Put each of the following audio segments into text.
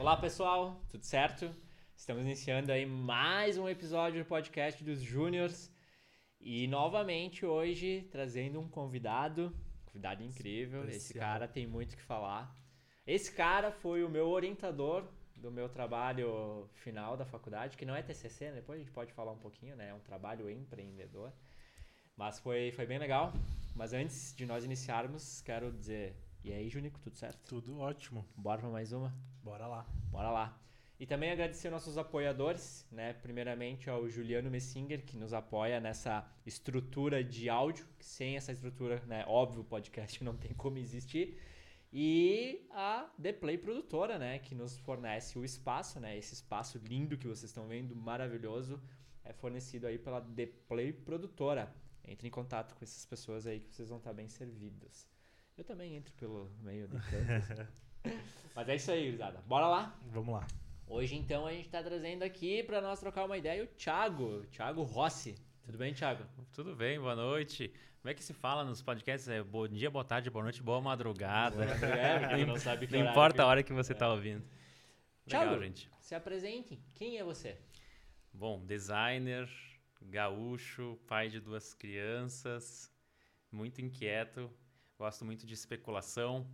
Olá pessoal, tudo certo? Estamos iniciando aí mais um episódio do podcast dos Júniors e novamente hoje trazendo um convidado, convidado incrível. Especial. Esse cara tem muito o que falar. Esse cara foi o meu orientador do meu trabalho final da faculdade, que não é TCC, né? depois a gente pode falar um pouquinho, né? É um trabalho empreendedor. Mas foi, foi bem legal. Mas antes de nós iniciarmos, quero dizer, e aí, Junico, tudo certo? Tudo ótimo. Bora pra mais uma? Bora lá. Bora lá. E também agradecer nossos apoiadores, né? Primeiramente ao Juliano Messinger, que nos apoia nessa estrutura de áudio, que sem essa estrutura, né? Óbvio, o podcast não tem como existir. E a The Play Produtora, né? Que nos fornece o espaço, né? Esse espaço lindo que vocês estão vendo, maravilhoso, é fornecido aí pela The Play Produtora. Entre em contato com essas pessoas aí que vocês vão estar bem servidos. Eu também entro pelo meio de. Mas é isso aí, gurizada. Bora lá? Vamos lá. Hoje, então, a gente tá trazendo aqui para nós trocar uma ideia o Thiago, Thiago Rossi. Tudo bem, Thiago? Tudo bem, boa noite. Como é que se fala nos podcasts? É bom dia, boa tarde, boa noite, boa madrugada. É, não sabe que Não importa que- a hora que você está ouvindo. Legal, Thiago, gente. se apresente. Quem é você? Bom, designer, gaúcho, pai de duas crianças, muito inquieto, gosto muito de especulação,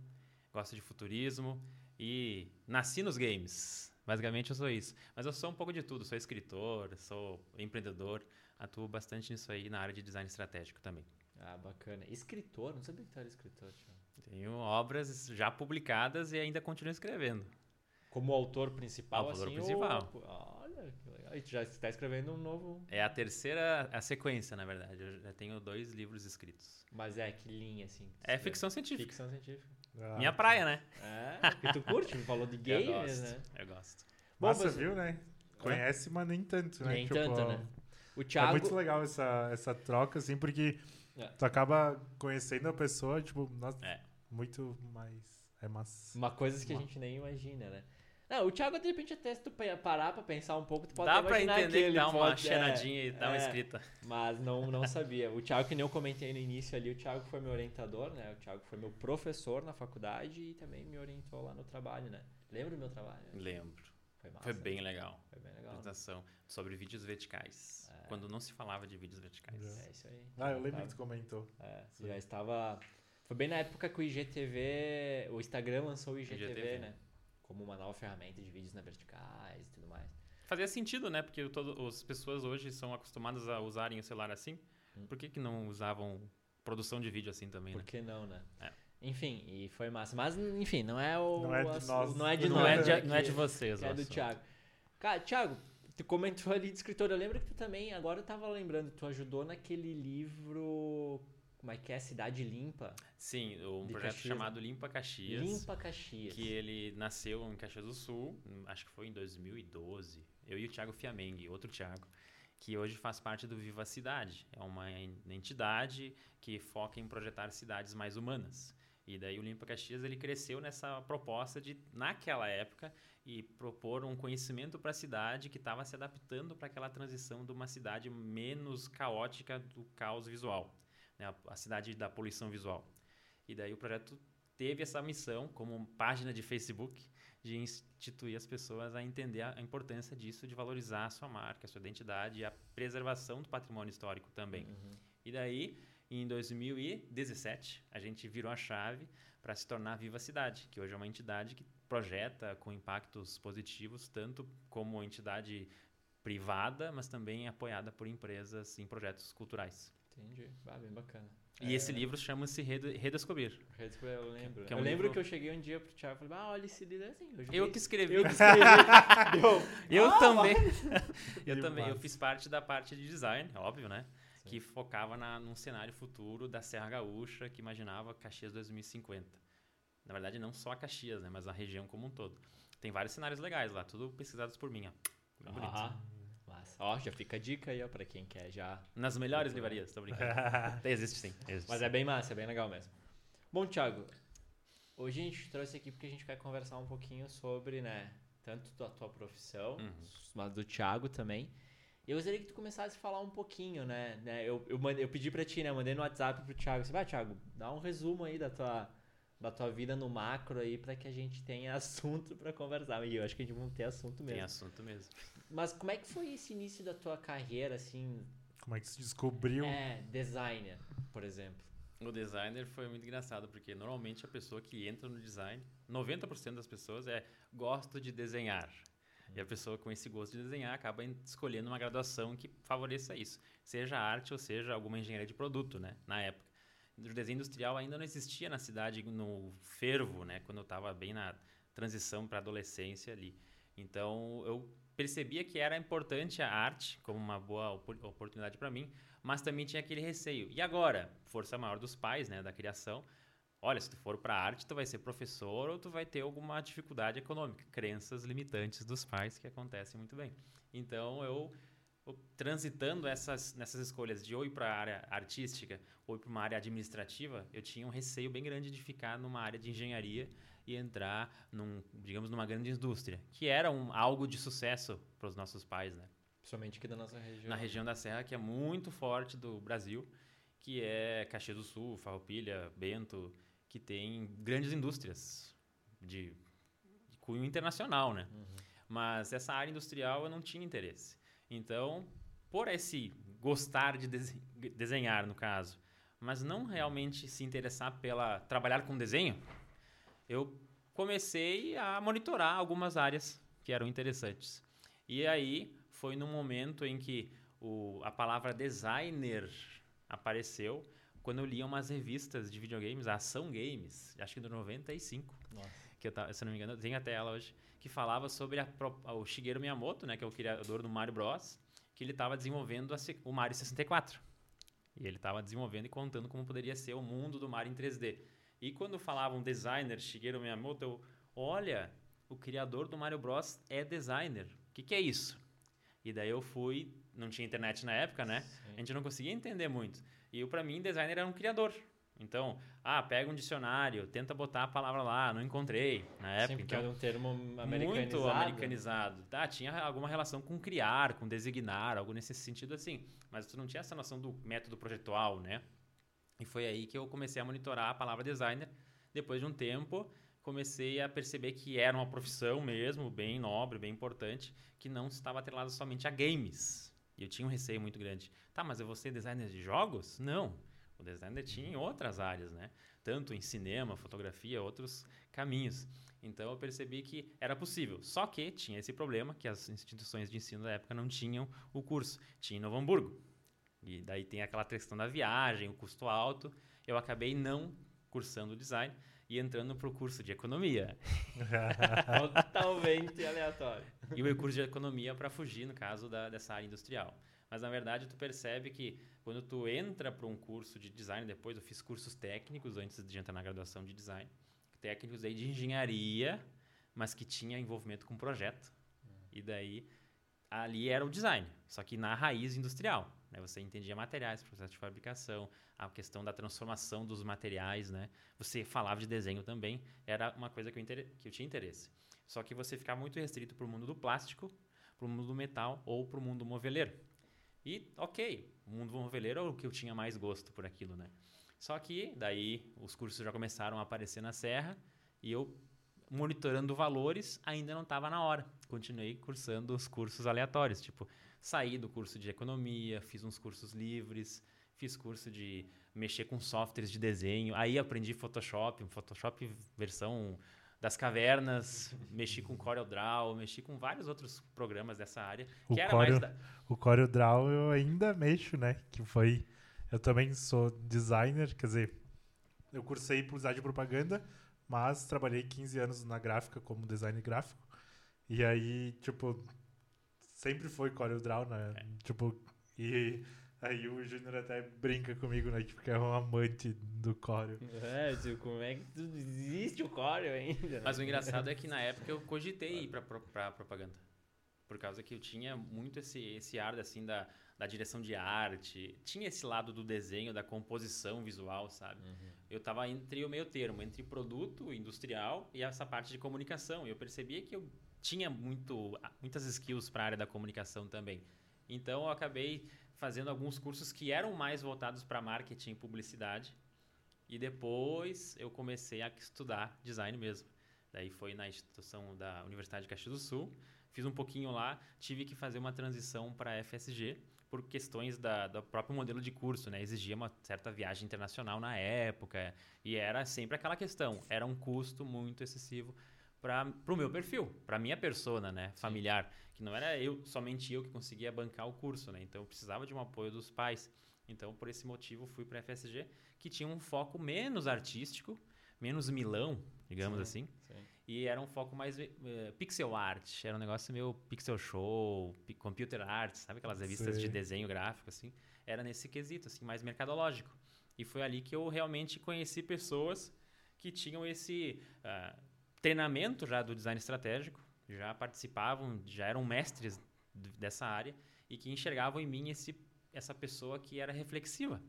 gosto de futurismo e nasci nos games. Basicamente eu sou isso. Mas eu sou um pouco de tudo, sou escritor, sou empreendedor, atuo bastante nisso aí na área de design estratégico também. Ah, bacana. Escritor? Não sabia que tu era escritor, Thiago. Tenho obras já publicadas e ainda continuo escrevendo. Como autor principal, Autor assim? principal. Ou... Olha, que legal. E tu já está escrevendo um novo... É a terceira, a sequência, na verdade. Eu já tenho dois livros escritos. Mas é, que linha, assim? que É ficção científica. Ficção científica. Ah, Minha praia, né? É, que tu curte, falou de eu games, gosto. né? Eu gosto. Bom, Massa, você- viu, né? Conhece, mas nem tanto, né? Nem Tipo, tanto, né? O É Thiago... muito legal essa, essa troca, assim, porque É. tu acaba conhecendo a pessoa, tipo, nossa, É. muito mais. É massa. Uma coisas que a gente nem imagina, né? Não, o Thiago, de repente, até se tu pa- parar pra pensar um pouco, tu pode Dá pra entender que ele dá uma pode- é, cheiradinha e dá uma é, escrita. Mas não, não sabia. O Thiago, que nem eu comentei no início ali, o Thiago foi meu orientador, né? O Thiago foi meu professor na faculdade e também me orientou lá no trabalho, né? Lembra do meu trabalho? Lembro. Foi massa. Foi bem legal. Foi bem legal. né? Apresentação sobre vídeos verticais. É. Quando não se falava de vídeos verticais. É isso aí. Ah, eu lembro Tava- que tu comentou. É, já estava. Foi bem na época que o IGTV, o Instagram lançou o IGTV, IGTV. né? Como uma nova ferramenta de vídeos na verticais e tudo mais. Fazia sentido, né? Porque todo, as pessoas hoje são acostumadas a usarem o celular assim. Hum. Por que, que não usavam produção de vídeo assim também, Por né? que não, né? É. Enfim, e foi massa. Mas, enfim, não é o. Não é de nós. Não é de Não, nós. é né, de, não é que- de vocês, que é do. Thiago. Cara, Thiago, tu comentou ali de escritor. Eu lembro que tu também, agora eu tava lembrando, tu ajudou naquele livro. Como é que é? Cidade Limpa. Sim, um projeto Caxias, chamado Limpa Caxias. Limpa Caxias. Que ele nasceu em Caxias do Sul, hum, acho que foi em 2012. Eu e o Thiago Fiamengue, outro Thiago, que hoje faz parte do Viva Cidade. É uma en- entidade que foca em projetar cidades mais humanas. E daí o Limpa Caxias ele cresceu nessa proposta de, naquela época, e propor um conhecimento para a cidade que estava se adaptando para aquela transição de uma cidade menos caótica do caos visual, né? a, a cidade da poluição visual. E daí o projeto teve essa missão como página de Facebook de instituir as pessoas a entender a a importância disso, de valorizar a sua marca, a sua identidade e a preservação do patrimônio histórico também. Uhum. E daí, em 2017, a gente virou a chave para se tornar Viva Cidade, que hoje é uma entidade que projeta com impactos positivos, tanto como entidade privada, mas também apoiada por empresas em projetos culturais. Entendi. Ah, bem bacana. E esse livro chama-se Rede- Redescobrir. Redescobri, Eu lembro. Que é eu um lembro livro- que eu cheguei um dia pro Thiago e falei, ah, olha esse livro é assim. Eu, Eu que escrevi. Eu que escrevi. Eu Ah, também. eu Que também. Eu fiz parte da parte de design, óbvio, né? Sim. Que focava na, num cenário futuro da Serra Gaúcha, que imaginava Caxias 2050. Na verdade, não só a Caxias, né? Mas a região como um todo. Tem vários cenários legais lá, tudo pesquisados por mim, ó. Bem bonito. Ó, já fica a dica aí, ó, pra quem quer já. Nas melhores livrarias, tô brincando. existe sim. Existe. Mas é bem massa, é bem legal mesmo. Bom, Thiago, hoje a gente trouxe aqui porque a gente quer conversar um pouquinho sobre, né, tanto da tua profissão, Uhum. mas do Thiago também. Eu gostaria que tu começasse a falar um pouquinho, né? né eu, eu, mandei, eu pedi pra ti, né? Mandei no WhatsApp pro Thiago. Você vai, Thiago, dá um resumo aí da tua, da tua vida no macro aí para que a gente tenha assunto para conversar. E eu acho que a gente vai ter assunto mesmo. Tem assunto mesmo. Mas como é que foi esse início da tua carreira, assim? Como é que se descobriu? É, designer, por exemplo. O designer foi muito engraçado, porque normalmente a pessoa que entra no design, 90% das pessoas é gosto de desenhar. E a pessoa com esse gosto de desenhar acaba escolhendo uma graduação que favoreça isso, seja arte ou seja alguma engenharia de produto, né, na época. O desenho industrial ainda não existia na cidade no fervo, né, quando eu estava bem na transição para adolescência ali. Então eu percebia que era importante a arte como uma boa oportunidade para mim, mas também tinha aquele receio. E agora, força maior dos pais, né, da criação. Olha, se tu for para arte, tu vai ser professor ou tu vai ter alguma dificuldade econômica, crenças limitantes dos pais que acontecem muito bem. Então eu, transitando essas nessas escolhas de ou ir para a área artística ou para uma área administrativa, eu tinha um receio bem grande de ficar numa área de engenharia e entrar num, digamos, numa grande indústria, que era um, algo de sucesso para os nossos pais, né? Principalmente aqui da nossa região. Na região da Serra, que é muito forte do Brasil, que é Caxias do Sul, Farroupilha, Bento, que tem grandes indústrias de, de cunho internacional, né? Uhum. Mas essa área industrial eu não tinha interesse. Então, por esse gostar de desenhar, no caso, mas não realmente se interessar pela trabalhar com desenho, eu comecei a monitorar algumas áreas que eram interessantes. E aí foi no momento em que o, a palavra designer apareceu quando eu lia umas revistas de videogames, a Ação Games, acho que do 95. Nossa. Que eu tava, se não me engano, eu tenho até ela hoje, que falava sobre a, o Shigeru Miyamoto, né, que é o criador do Mario Bros, que ele estava desenvolvendo a, o Mario 64. E ele estava desenvolvendo e contando como poderia ser o mundo do Mario em 3D. E quando falavam designer Shigeru Miyamoto, eu, olha, o criador do Mario Bros é designer. O que, que é isso? E daí eu fui, não tinha internet na época, né? Sim. A gente não conseguia entender muito. E para mim, designer era um criador. Então, ah, pega um dicionário, tenta botar a palavra lá, não encontrei na época. Sim, então, era um termo americanizado. Muito americanizado. Tá, tinha alguma relação com criar, com designar, algo nesse sentido assim. Mas tu não tinha essa noção do método projetual, né? E foi aí que eu comecei a monitorar a palavra designer. Depois de um tempo, comecei a perceber que era uma profissão mesmo, bem nobre, bem importante, que não estava atrelada somente a games. E eu tinha um receio muito grande. Tá, mas eu vou ser designer de jogos? Não. O designer tinha em outras áreas, né? Tanto em cinema, fotografia, outros caminhos. Então eu percebi que era possível. Só que tinha esse problema que as instituições de ensino da época não tinham o curso. Tinha em Novo Hamburgo. E daí tem aquela questão da viagem, o custo alto. Eu acabei não cursando design e entrando para o curso de economia. Totalmente aleatório. E o curso de economia para fugir, no caso, da, dessa área industrial. Mas na verdade tu percebe que quando tu entra para um curso de design, depois eu fiz cursos técnicos antes de entrar na graduação de design, técnicos aí de engenharia, mas que tinha envolvimento com projeto. Hum. E daí ali era o design, só que na raiz industrial. Né? Você entendia materiais, processo de fabricação, a questão da transformação dos materiais, né? Você falava de desenho também, era uma coisa que eu, que eu tinha interesse. Só que você ficava muito restrito para o mundo do plástico, para o mundo do metal ou para o mundo moveleiro. E, ok, o mundo moveleiro é o que eu tinha mais gosto por aquilo, né? Só que daí os cursos já começaram a aparecer na Serra e eu monitorando valores ainda não estava na hora. Continuei cursando os cursos aleatórios, tipo Saí do curso de economia, fiz uns cursos livres, fiz curso de mexer com softwares de desenho. Aí aprendi Photoshop, Photoshop versão das cavernas, mexi com CorelDRAW, mexi com vários outros programas dessa área. O, que era Corel, da... o CorelDRAW eu ainda mexo, né? Que foi... Eu também sou designer, quer dizer, eu cursei publicidade de propaganda, mas trabalhei 15 anos na gráfica como design gráfico. E aí, tipo, sempre foi CorelDRAW, né? É. Tipo, e aí o Júnior até brinca comigo, né? Tipo, que é um amante do Corel. É, tipo, como é que existe o Corel ainda? Mas o engraçado é que na época eu cogitei ir pra, pra, pra propaganda. Por causa que eu tinha muito esse, esse ar, assim, da, da direção de arte. Tinha esse lado do desenho, da composição visual, sabe? Uhum. Eu tava entre o meio termo, entre produto industrial e essa parte de comunicação. E eu percebia que eu tinha muito, muitas skills para a área da comunicação também. Então eu acabei fazendo alguns cursos que eram mais voltados para marketing e publicidade. E depois eu comecei a estudar design mesmo. Daí foi na instituição da Universidade de Caxias do Sul. Fiz um pouquinho lá, tive que fazer uma transição para a FSG por questões da, do próprio modelo de curso, né? Exigia uma certa viagem internacional na época e era sempre aquela questão. Era um custo muito excessivo para o meu perfil, para minha persona, né? Familiar, que não era eu somente eu que conseguia bancar o curso, né? Então eu precisava de um apoio dos pais. Então por esse motivo fui para a FSG, que tinha um foco menos artístico, menos milão, digamos Sim, assim. sim. E era um foco mais eh, pixel art, era um negócio meio pixel show, computer art, sabe aquelas revistas Sei. de desenho gráfico assim? Era nesse quesito assim, mais mercadológico. E foi ali que eu realmente conheci pessoas que tinham esse ah, treinamento já do design estratégico, já participavam, já eram mestres dessa área e que enxergavam em mim esse, essa pessoa que era reflexiva,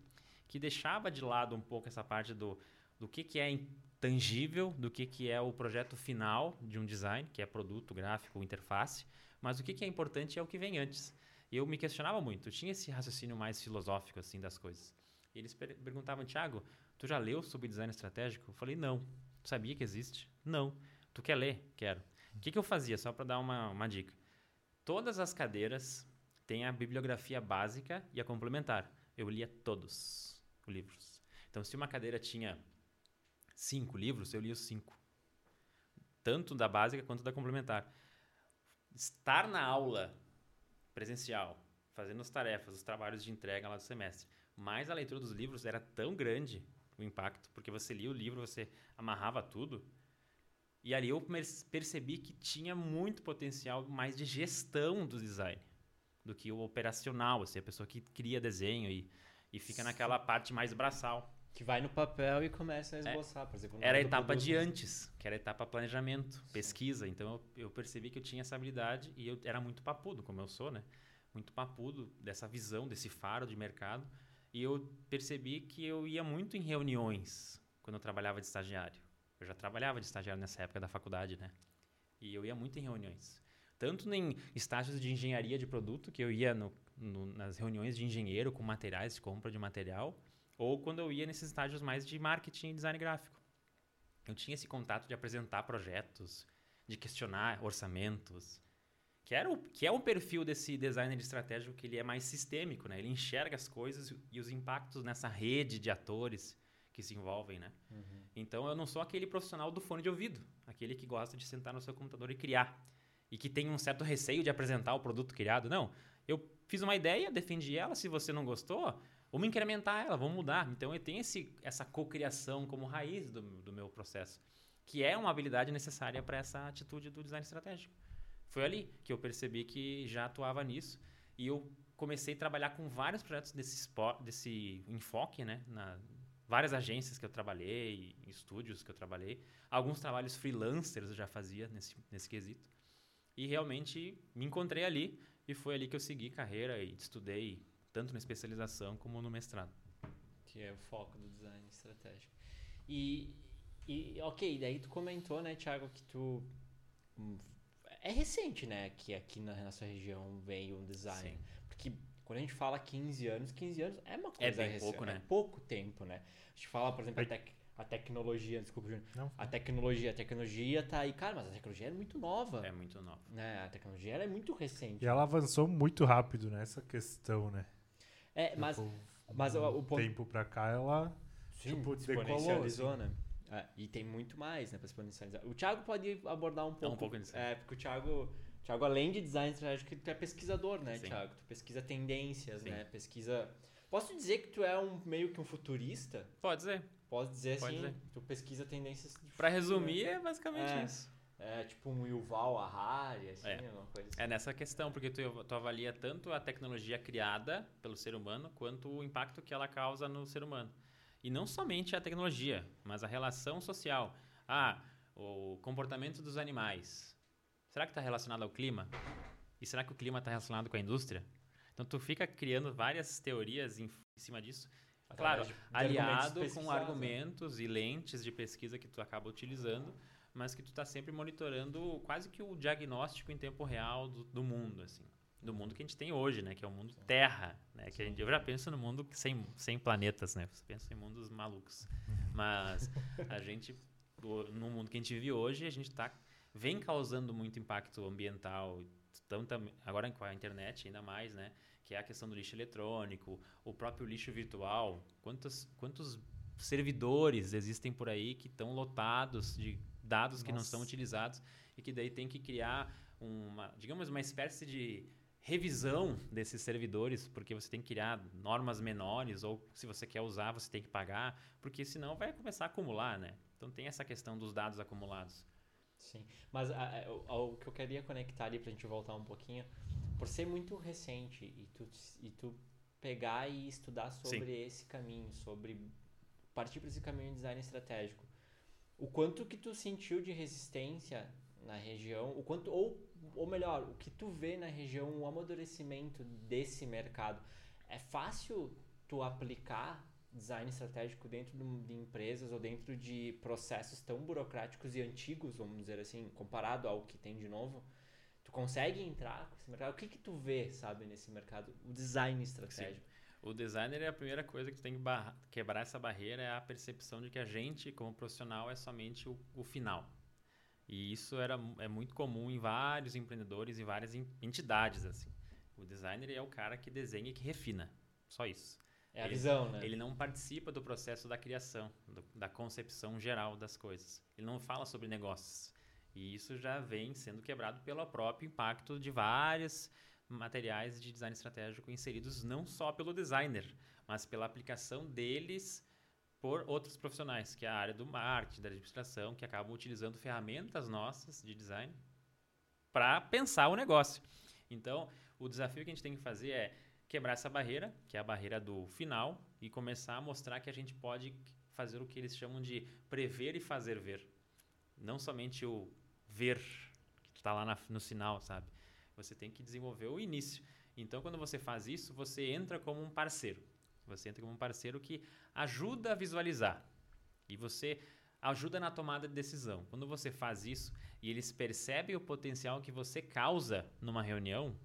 que deixava de lado um pouco essa parte do, do que, que é intangível, do que, que é o projeto final de um design, que é produto, gráfico, interface, mas o que, que é importante é o que vem antes. Eu me questionava muito, tinha esse raciocínio mais filosófico assim das coisas. E eles per- perguntavam, Thiago, tu já leu sobre design estratégico? Eu falei, não. Tu sabia que existe? Não. Tu quer ler? Quero. O que, que eu fazia? Só para dar uma, uma dica. Todas as cadeiras têm a bibliografia básica e a complementar. Eu lia todos os livros. Então, se uma cadeira tinha cinco livros, eu lia os cinco. Tanto da básica quanto da complementar. Estar na aula presencial, fazendo as tarefas, os trabalhos de entrega lá do semestre, mais a leitura dos livros era tão grande o impacto, porque você lia o livro, você amarrava tudo, e ali eu percebi que tinha muito potencial mais de gestão do design do que o operacional, assim, a pessoa que cria desenho e, e fica naquela parte mais braçal. Que vai no papel e começa a esboçar, por exemplo. É. Era a etapa produto, de antes, que era a etapa planejamento, pesquisa. Então eu, eu percebi que eu tinha essa habilidade e eu era muito papudo, como eu sou, né? Muito papudo dessa visão, desse faro de mercado. E eu percebi que eu ia muito em reuniões quando eu trabalhava de estagiário. Eu já trabalhava de estagiário nessa época da faculdade, né? E eu ia muito em reuniões. Tanto em estágios de engenharia de produto, que eu ia no- no- nas reuniões de engenheiro com materiais, de compra de material, ou quando eu ia nesses estágios mais de marketing e design gráfico. Eu tinha esse contato de apresentar projetos, de questionar orçamentos, que, era o, que é o perfil desse designer estratégico que ele é mais sistêmico, né? Ele enxerga as coisas e os impactos nessa rede de atores que se envolvem, né? Uhum. Então eu não sou aquele profissional do fone de ouvido, aquele que gosta de sentar no seu computador e criar e que tem um certo receio de apresentar o produto criado. Não, eu fiz uma ideia, defendi ela, se você não gostou, vamos incrementar ela, vamos mudar. Então eu tenho esse, essa cocriação como raiz do, do meu processo, que é uma habilidade necessária para essa atitude do design estratégico. Foi ali que eu percebi que já atuava nisso e eu comecei a trabalhar com vários projetos desse, desse enfoque, né? Na, várias agências que eu trabalhei, estúdios que eu trabalhei, alguns trabalhos freelancers eu já fazia nesse, nesse quesito. E realmente me encontrei ali e foi ali que eu segui carreira e estudei tanto na especialização como no mestrado. Que é o foco do design estratégico. E, e ok, daí tu comentou, né, Thiago, que tu. hum, É recente, né, que aqui na nossa região veio um design. Sim. Porque quando a gente fala 15 anos, 15 anos é uma coisa É bem recente, pouco, né? É pouco tempo, né? A gente fala, por exemplo, a, É- tec- a tecnologia, desculpa, Júnior. Não, A tecnologia, a tecnologia tá aí, cara, mas a tecnologia é muito nova. É muito novo. Né? A tecnologia ela é muito recente. E ela avançou muito rápido nessa questão, né? É, mas, Tipo, mas o, o um ponto. tempo pra cá, ela Sim, tipo, decolou, exponencializou, né? É, e tem muito mais, né, pra exponencializar. O Thiago pode abordar um pouco. pouco nisso. É, porque o Thiago, Thiago, além de design estratégico, tu é pesquisador, né, Sim. Thiago? Tu pesquisa tendências, Sim. né? Pesquisa. Posso dizer que tu é um meio que um futurista? Pode ser. Posso dizer Pode assim? dizer. Tu pesquisa tendências futuro, resumir, é basicamente É. isso. É tipo um Yuval Harari, assim, É. uma coisa assim. É nessa questão, porque tu, tu avalia tanto a tecnologia criada pelo ser humano, quanto o impacto que ela causa no ser humano. E não somente a tecnologia, mas a relação social. Ah, o comportamento dos animais. Será que está relacionado ao clima? E será que o clima está relacionado com a indústria? Então tu fica criando várias teorias em, cima disso. Claro, de- argumentos aliado com né? argumentos e lentes de pesquisa que tu acaba utilizando, mas que tu está sempre monitorando quase que o diagnóstico em tempo real do, do mundo, assim. do mundo que a gente tem hoje, né? Que é o mundo terra, né? Que a gente, eu já penso no mundo sem, sem planetas, né? Você pensa em mundos malucos. Mas a gente, no mundo que a gente vive hoje, a gente tá, vem causando muito impacto ambiental, tanto, agora com a internet ainda mais, né? Que é a questão do lixo eletrônico, o próprio lixo virtual. Quantos, quantos servidores existem por aí que estão lotados de dados Nossa. que não são utilizados e que daí tem que criar uma, digamos, uma espécie de revisão desses servidores, porque você tem que criar normas menores, ou se você quer usar, você tem que pagar, porque senão vai começar a acumular, né? Então tem essa questão dos dados acumulados. Sim, mas a, a, o que eu queria conectar ali para a gente voltar um pouquinho, por ser muito recente e tu, e tu pegar e estudar sobre Sim. esse caminho, sobre partir para esse caminho de design estratégico, o quanto que tu sentiu de resistência na região, o quanto ou ou melhor, o que tu vê na região, o amadurecimento desse mercado, é fácil tu aplicar design estratégico dentro de empresas ou dentro de processos tão burocráticos e antigos, vamos dizer assim, comparado ao que tem de novo? Tu consegue entrar com esse mercado? O que que tu vê, sabe, nesse mercado? O design estratégico. Sim. O designer é a primeira coisa que tu tem que quebrar essa barreira, é a percepção de que a gente, como profissional, é somente o, o final. E isso era, é muito comum em vários empreendedores e várias entidades. assim. O designer é o cara que desenha e que refina. Só isso. É a ele, visão, né? Ele não participa do processo da criação, do, da concepção geral das coisas. Ele não fala sobre negócios. E isso já vem sendo quebrado pelo próprio impacto de vários materiais de design estratégico inseridos não só pelo designer, mas pela aplicação deles por outros profissionais, que é a área do marketing, da administração, que acabam utilizando ferramentas nossas de design para pensar o negócio. Então, o desafio que a gente tem que fazer é quebrar essa barreira, que é a barreira do final, e começar a mostrar que a gente pode fazer o que eles chamam de prever e fazer ver. Não somente o ver, que está lá na, no sinal, sabe? Você tem que desenvolver o início. Então, quando você faz isso, você entra como um parceiro. Você entra como um parceiro que ajuda a visualizar. E você ajuda na tomada de decisão. Quando você faz isso e eles percebem o potencial que você causa numa reunião,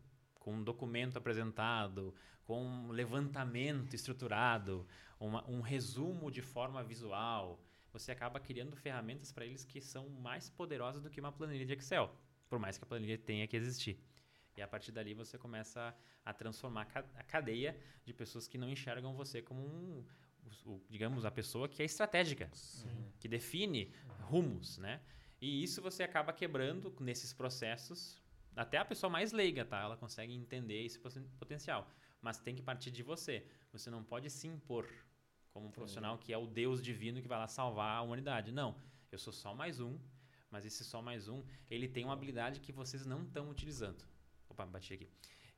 com um documento apresentado, com um levantamento estruturado, uma, um resumo de forma visual, você acaba criando ferramentas para eles que são mais poderosas do que uma planilha de Excel, por mais que a planilha tenha que existir. E a partir dali você começa a transformar a cadeia de pessoas que não enxergam você como um, digamos, a pessoa que é estratégica, Sim. que define rumos, né? E isso você acaba quebrando nesses processos. Até a pessoa mais leiga, tá? Ela consegue entender esse potencial. Mas tem que partir de você. Você não pode se impor como um profissional que é o Deus divino que vai lá salvar a humanidade. Não. Eu sou só mais um, mas esse só mais um, ele tem uma habilidade que vocês não estão utilizando. Opa, bati aqui.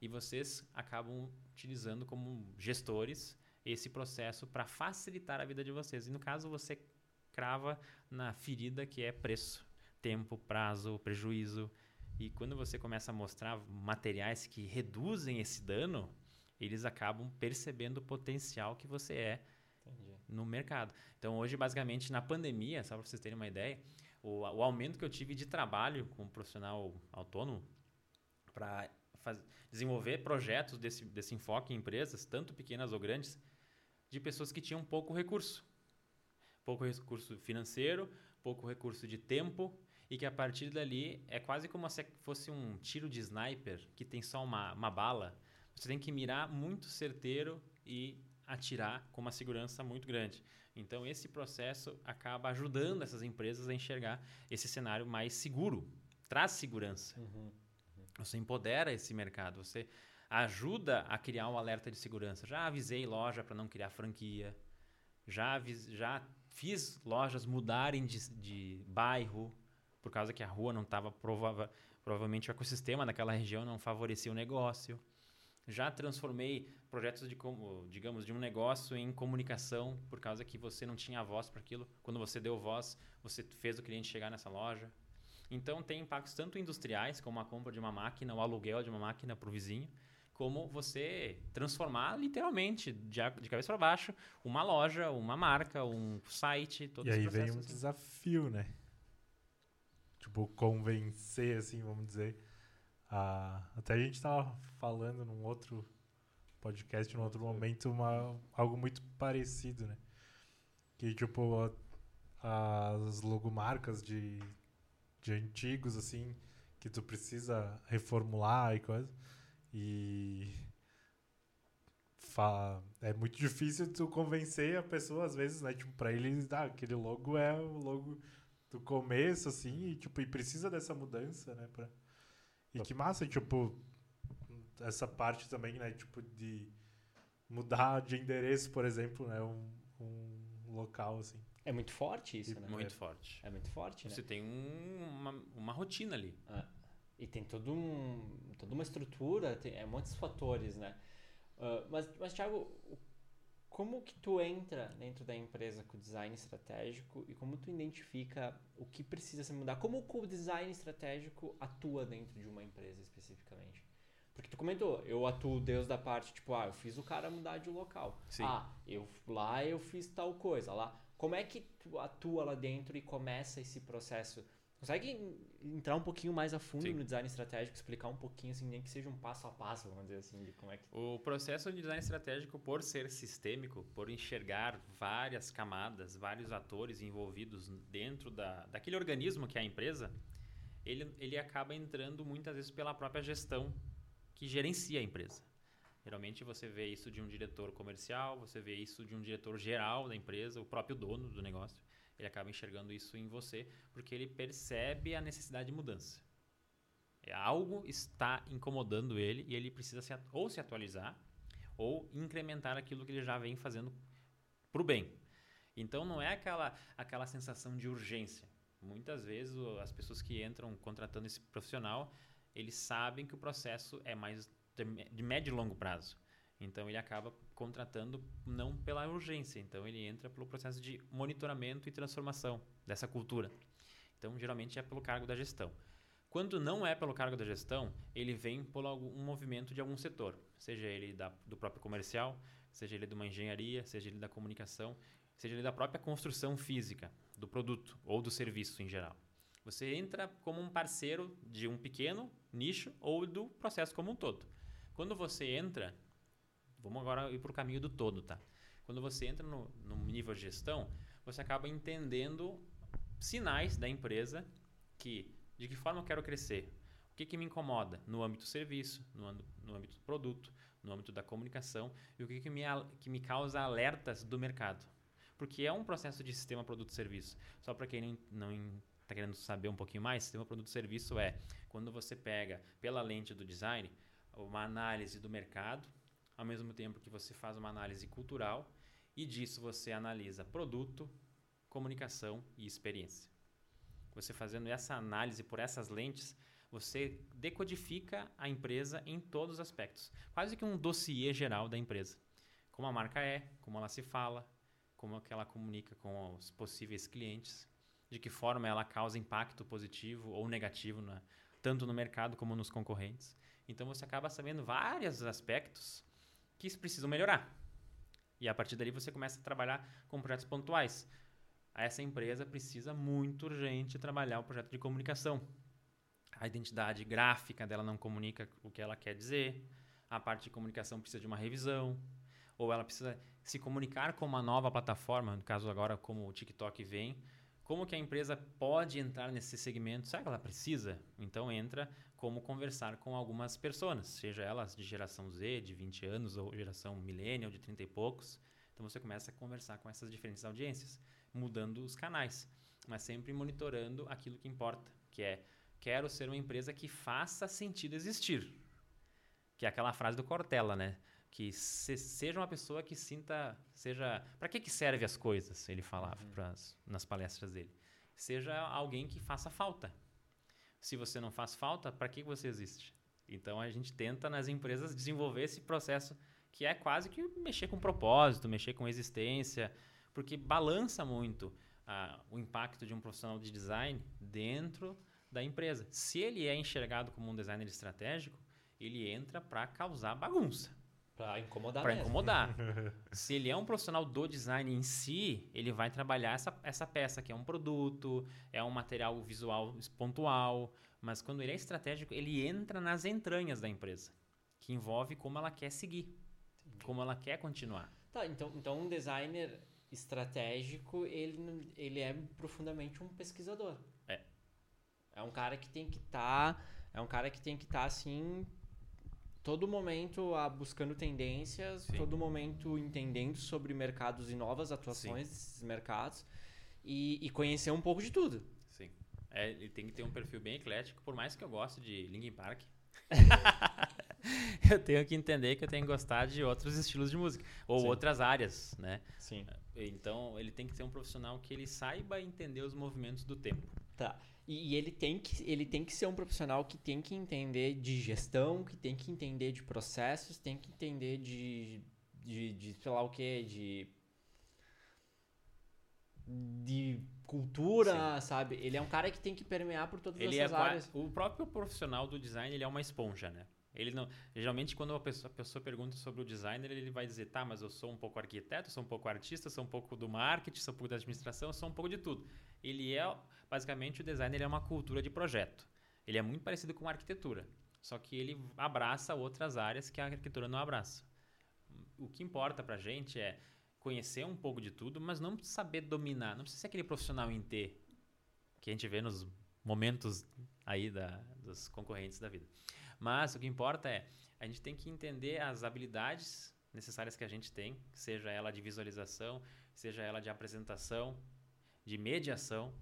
E vocês acabam utilizando como gestores esse processo para facilitar a vida de vocês. E no caso, você crava na ferida que é preço, tempo, prazo, prejuízo. E quando você começa a mostrar materiais que reduzem esse dano, eles acabam percebendo o potencial que você é Entendi. no mercado. Então, hoje, basicamente, na pandemia, só para vocês terem uma ideia, o, o aumento que eu tive de trabalho como profissional autônomo para desenvolver projetos desse, desse enfoque em empresas, tanto pequenas ou grandes, de pessoas que tinham pouco recurso. Pouco recurso financeiro, pouco recurso de tempo, e que a partir dali é quase como se fosse um tiro de sniper que tem só uma, uma bala. Você tem que mirar muito certeiro e atirar com uma segurança muito grande. Então, esse processo acaba ajudando essas empresas a enxergar esse cenário mais seguro, traz segurança. Uhum. Você empodera esse mercado, você ajuda a criar um alerta de segurança. Já avisei loja para não criar franquia, já, já fiz lojas mudarem de, de bairro por causa que a rua não estava prova provavelmente o ecossistema daquela região não favorecia o negócio. Já transformei projetos de digamos de um negócio em comunicação por causa que você não tinha voz para aquilo. Quando você deu voz, você fez o cliente chegar nessa loja. Então tem impactos tanto industriais, como a compra de uma máquina, o aluguel de uma máquina para o vizinho, como você transformar literalmente, de, cabeça para baixo, uma loja, uma marca, um site, todo E aí vem um assim. desafio, né? Tipo, convencer, assim, vamos dizer, a, até a gente tava falando num outro podcast, num outro momento, uma, algo muito parecido, né? Que, tipo, a, as logomarcas de, de antigos, assim, que tu precisa reformular e coisa. E é muito difícil tu convencer a pessoa, às vezes, né? Tipo, pra eles, ah, aquele logo é o logo do começo, assim, e, tipo, e precisa dessa mudança, né? Pra... E que massa, tipo, essa parte também, né? Tipo, de mudar de endereço, por exemplo, né? Um, um local, assim. É muito forte isso, E né? Muito É. forte. É muito forte, né? Você tem um- uma, uma rotina ali. Ah, e tem todo um, toda uma estrutura, tem, é muitos fatores, né? Ah, mas, mas, Thiago, o- como que tu entra dentro da empresa com o design estratégico e como tu identifica o que precisa se mudar? Como o design estratégico atua dentro de uma empresa especificamente? Porque tu comentou, eu atuo desde a parte, tipo, ah, eu fiz o cara mudar de local. Sim. Ah, eu, lá eu fiz tal coisa, lá. Como é que tu atua lá dentro e começa esse processo? Consegue en- entrar um pouquinho mais a fundo Sim. no design estratégico, explicar um pouquinho, assim, nem que seja um passo a passo, vamos dizer assim, de como é que... O processo de design estratégico, por ser sistêmico, por enxergar várias camadas, vários atores envolvidos dentro da, daquele organismo que é a empresa, ele, ele acaba entrando muitas vezes pela própria gestão que gerencia a empresa. Geralmente você vê isso de um diretor comercial, você vê isso de um diretor geral da empresa, o próprio dono do negócio. Ele acaba enxergando isso em você porque ele percebe a necessidade de mudança. É algo está incomodando ele e ele precisa se, ou se atualizar ou incrementar aquilo que ele já vem fazendo para o bem. Então não é aquela aquela sensação de urgência. Muitas vezes as pessoas que entram contratando esse profissional, eles sabem que o processo é mais de médio e longo prazo. Então ele acaba contratando não pela urgência, então ele entra pelo processo de monitoramento e transformação dessa cultura. Então geralmente é pelo cargo da gestão. Quando não é pelo cargo da gestão, ele vem por algum um movimento de algum setor, seja ele da, do próprio comercial, seja ele de uma engenharia, seja ele da comunicação, seja ele da própria construção física do produto ou do serviço em geral. Você entra como um parceiro de um pequeno nicho ou do processo como um todo. Quando você entra, vamos agora ir para o caminho do todo, tá? Quando você entra no, no nível de gestão, você acaba entendendo sinais da empresa que de que forma eu quero crescer, o que, que me incomoda no âmbito do serviço, no, no âmbito do produto, no âmbito da comunicação e o que, que, me, que me causa alertas do mercado. Porque é um processo de sistema produto-serviço. Só para quem não está querendo saber um pouquinho mais, sistema produto-serviço é quando você pega pela lente do design uma análise do mercado, ao mesmo tempo que você faz uma análise cultural e disso você analisa produto, comunicação e experiência. Você fazendo essa análise por essas lentes, você decodifica a empresa em todos os aspectos. Quase que um dossiê geral da empresa. Como a marca é, como ela se fala, como que ela comunica com os possíveis clientes, de que forma ela causa impacto positivo ou negativo, na, tanto no mercado como nos concorrentes. Então você acaba sabendo vários aspectos que precisam melhorar. E a partir dali você começa a trabalhar com projetos pontuais. Essa empresa precisa muito urgente trabalhar o projeto de comunicação. A identidade gráfica dela não comunica o que ela quer dizer. A parte de comunicação precisa de uma revisão. Ou ela precisa se comunicar com uma nova plataforma, no caso agora como o TikTok vem. Como que a empresa pode entrar nesse segmento? Será que ela precisa? Então entra como conversar com algumas pessoas, seja elas de geração Z, de 20 anos, ou geração millennial, de 30 e poucos. Então você começa a conversar com essas diferentes audiências, mudando os canais, mas sempre monitorando aquilo que importa, que é quero ser uma empresa que faça sentido existir. Que é aquela frase do Cortella, né? Que se, seja uma pessoa que sinta, seja, para que que serve as coisas? Ele falava Uhum. pras, nas palestras dele. Seja alguém que faça falta. Se você não faz falta, para que você existe? Então a gente tenta nas empresas desenvolver esse processo que é quase que mexer com propósito, mexer com existência, porque balança muito ah, o impacto de um profissional de design dentro da empresa. Se ele é enxergado como um designer estratégico, ele entra para causar bagunça. Pra incomodar Para mesmo. incomodar. Se ele é um profissional do design em si, ele vai trabalhar essa, essa peça, que é um produto, é um material visual pontual, mas quando ele é estratégico, ele entra nas entranhas da empresa, que envolve como ela quer seguir, como ela quer continuar. Tá, então, então um designer estratégico, ele, ele é profundamente um pesquisador. É. É um cara que tem que estar, é um cara que tem que estar assim todo momento ah, buscando tendências, Sim. todo momento entendendo sobre mercados e novas atuações desses mercados e, e conhecer um pouco de tudo. Sim. É, ele tem que ter um perfil bem eclético, por mais que eu goste de Linkin Park. eu tenho que entender que eu tenho que gostar de outros estilos de música ou Sim. outras áreas, né? Sim. Então, ele tem que ser um profissional que ele saiba entender os movimentos do tempo. Tá. E, e ele, tem que, ele tem que ser um profissional que tem que entender de gestão, que tem que entender de processos, tem que entender de, de, de sei lá o que, de. de cultura, sabe? Ele é um cara que tem que permear por todas Ele é essas qua- áreas. o próprio profissional do design, ele é uma esponja, né? Ele não, geralmente quando a pessoa, a pessoa pergunta sobre o designer, ele vai dizer, tá, mas eu sou um pouco arquiteto, sou um pouco artista, sou um pouco do marketing, sou um pouco da administração, sou um pouco de tudo. Ele é, basicamente, o designer é uma cultura de projeto. Ele é muito parecido com a arquitetura, só que ele abraça outras áreas que a arquitetura não abraça. O que importa pra gente é conhecer um pouco de tudo, mas não saber dominar, não precisa ser aquele profissional em T que a gente vê nos momentos aí da, dos concorrentes da vida. Mas o que importa é a gente tem que entender as habilidades necessárias que a gente tem, seja ela de visualização, seja ela de apresentação, de mediação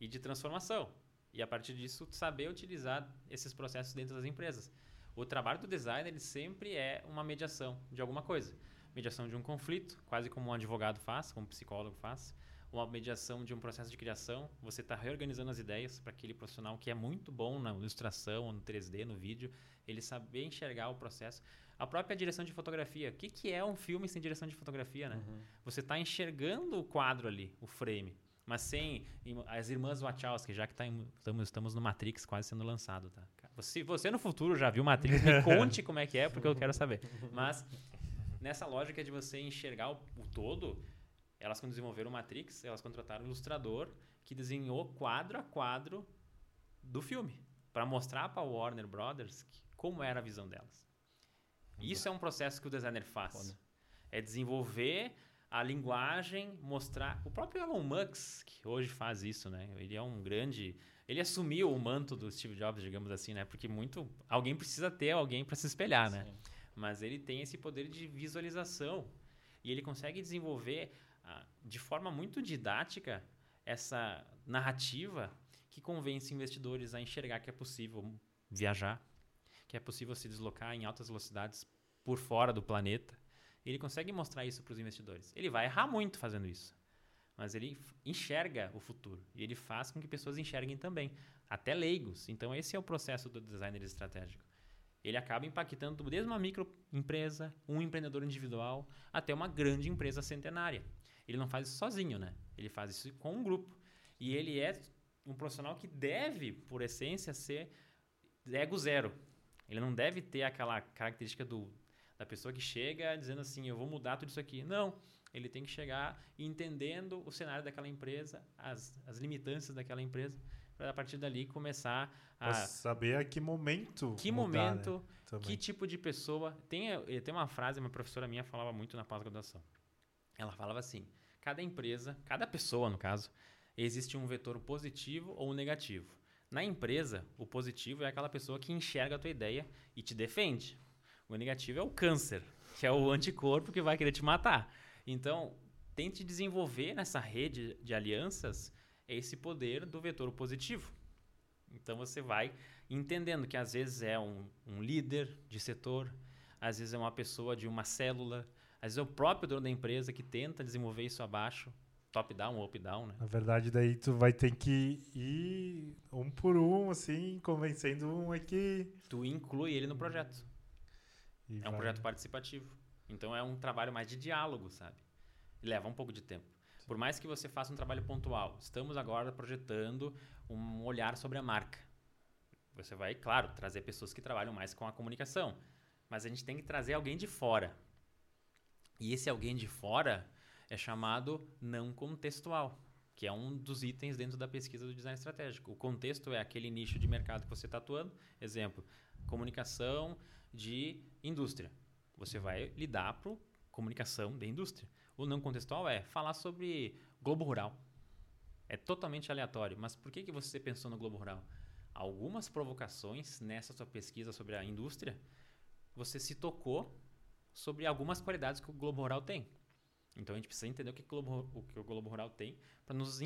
e de transformação. E a partir disso saber utilizar esses processos dentro das empresas. O trabalho do designer ele sempre é uma mediação de alguma coisa. Mediação de um conflito, quase como um advogado faz, como um psicólogo faz uma mediação de um processo de criação, você está reorganizando as ideias para aquele profissional que é muito bom na ilustração, no 3D, no vídeo, ele saber enxergar o processo. A própria direção de fotografia. O que, que é um filme sem direção de fotografia, né? Uhum. Você está enxergando o quadro ali, o frame, mas sem as irmãs Wachowski, já que tá em- estamos, estamos no Matrix quase sendo lançado, tá? Se você no futuro já viu Matrix, me conte como é que é, porque eu quero saber. Mas nessa lógica de você enxergar o, o todo, elas quando desenvolveram o Matrix, elas contrataram um ilustrador que desenhou quadro a quadro do filme para mostrar para o Warner Brothers que- como era a visão delas. Isso é um processo que o designer faz. Foda. É desenvolver a linguagem, mostrar. O próprio Elon Musk, que hoje faz isso, né? Ele é um grande. Ele assumiu o manto do Steve Jobs, digamos assim, né? Porque muito. Alguém precisa ter alguém para se espelhar, né? Sim. mas ele tem esse poder de visualização e ele consegue desenvolver de forma muito didática essa narrativa que convence investidores a enxergar que é possível viajar, que é possível se deslocar em altas velocidades por fora do planeta. Ele consegue mostrar isso para os investidores. Ele vai errar muito fazendo isso, mas ele enxerga o futuro e ele faz com que pessoas enxerguem também, até leigos. Então esse é o processo do designer estratégico ele acaba impactando desde uma microempresa, um empreendedor individual, até uma grande empresa centenária. Ele não faz isso sozinho, né? Ele faz isso com um grupo. E ele é um profissional que deve, por essência, ser ego zero. Ele não deve ter aquela característica do, da pessoa que chega dizendo assim, eu vou mudar tudo isso aqui. Não. Ele tem que chegar entendendo o cenário daquela empresa, as, as limitâncias daquela empresa, para a partir dali começar a saber a que momento. que mudar, né, momento, também. que tipo de pessoa. Tem, eh, tem uma frase, uma professora minha falava muito na pós-graduação. Ela falava assim: cada empresa, cada pessoa, no caso, existe um vetor positivo ou negativo. Na empresa, o positivo é aquela pessoa que enxerga a tua ideia e te defende. O negativo é o câncer, que é o anticorpo que vai querer te matar. Então, tente desenvolver nessa rede de alianças esse poder do vetor positivo. Então você vai entendendo que às vezes é um, um líder de setor, às vezes é uma pessoa de uma célula, às vezes é o próprio dono da empresa que tenta desenvolver isso abaixo, top-down up-down, né? Na verdade, daí tu vai ter que ir um por um, assim, convencendo um aqui. Tu inclui ele no projeto. e É um vai- projeto participativo. Então é um trabalho mais de diálogo, sabe? E leva um pouco de tempo. Por mais que você faça um trabalho pontual, estamos agora projetando um olhar sobre a marca. Você vai, claro, trazer pessoas que trabalham mais com a comunicação. Mas a gente tem que trazer alguém de fora. E esse alguém de fora é chamado não contextual, que é um dos itens dentro da pesquisa do design estratégico. O contexto é aquele nicho de mercado que você está atuando. Exemplo, comunicação de indústria. Você vai lidar para comunicação de indústria. O não contextual é falar sobre globo rural. É totalmente aleatório. Mas por que, que você pensou no globo rural? Algumas provocações nessa sua pesquisa sobre a indústria, você se tocou sobre algumas qualidades que o globo rural tem. Então a gente precisa entender o que o globo, o, que o globo rural tem para nos,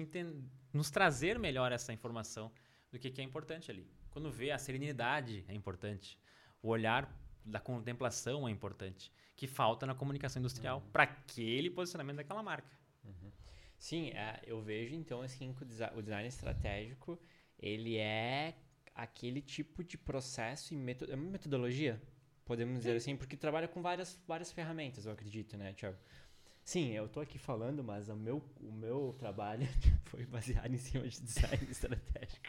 nos trazer melhor essa informação do que, que é importante ali. Quando vê a serenidade é importante, o olhar da contemplação é importante, que falta na comunicação industrial uhum. para aquele posicionamento daquela marca. Uhum. Sim, é, eu vejo então assim que o design estratégico ele é aquele tipo de processo e metod é metodologia, podemos dizer assim, porque trabalha com várias, várias ferramentas, eu acredito, né, Thiago? Sim, eu tô aqui falando, mas o meu, o meu trabalho foi baseado em cima de design estratégico.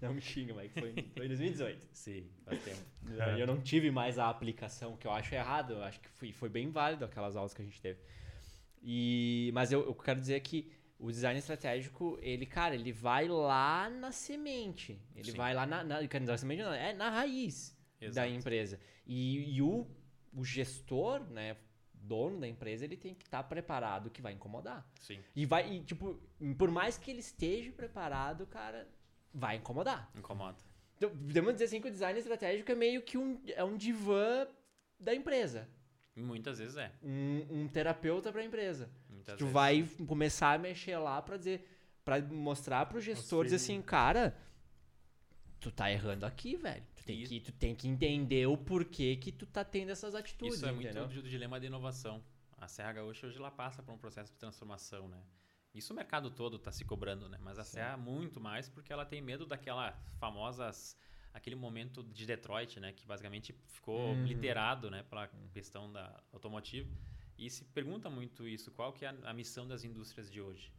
Não me xinga, mas foi, foi em 2018. Sim, faz tempo. É. Eu não tive mais a aplicação, que eu acho errado. Eu acho que foi, foi bem válido aquelas aulas que a gente teve. E, mas eu, eu quero dizer que o design estratégico, ele, cara, ele vai lá na semente. Ele Sim. vai lá na, na, na semente, não, é na raiz Exato. da empresa. E, e o, o gestor, né, dono da empresa, ele tem que estar tá preparado que vai incomodar. Sim. E vai, e, tipo, por mais que ele esteja preparado, cara, vai incomodar. Incomoda. Então, podemos dizer assim que o design estratégico é meio que um, é um divã da empresa. Muitas vezes é. Um, um terapeuta para a empresa. Muitas tu vezes. vai começar a mexer lá para dizer, para mostrar para o gestor dizer assim, cara, tu tá errando aqui, velho. Tu tem, que, tu tem que entender o porquê que tu tá tendo essas atitudes. Isso é entendeu? muito do dilema da inovação. A Serra Gaúcha hoje ela passa por um processo de transformação, né? Isso o mercado todo está se cobrando, né? Mas a Sim. Serra muito mais porque ela tem medo daquela famosas aquele momento de Detroit, né, que basicamente ficou uhum. literado, né, pela uhum. questão da automotiva. E se pergunta muito isso, qual que é a, a missão das indústrias de hoje?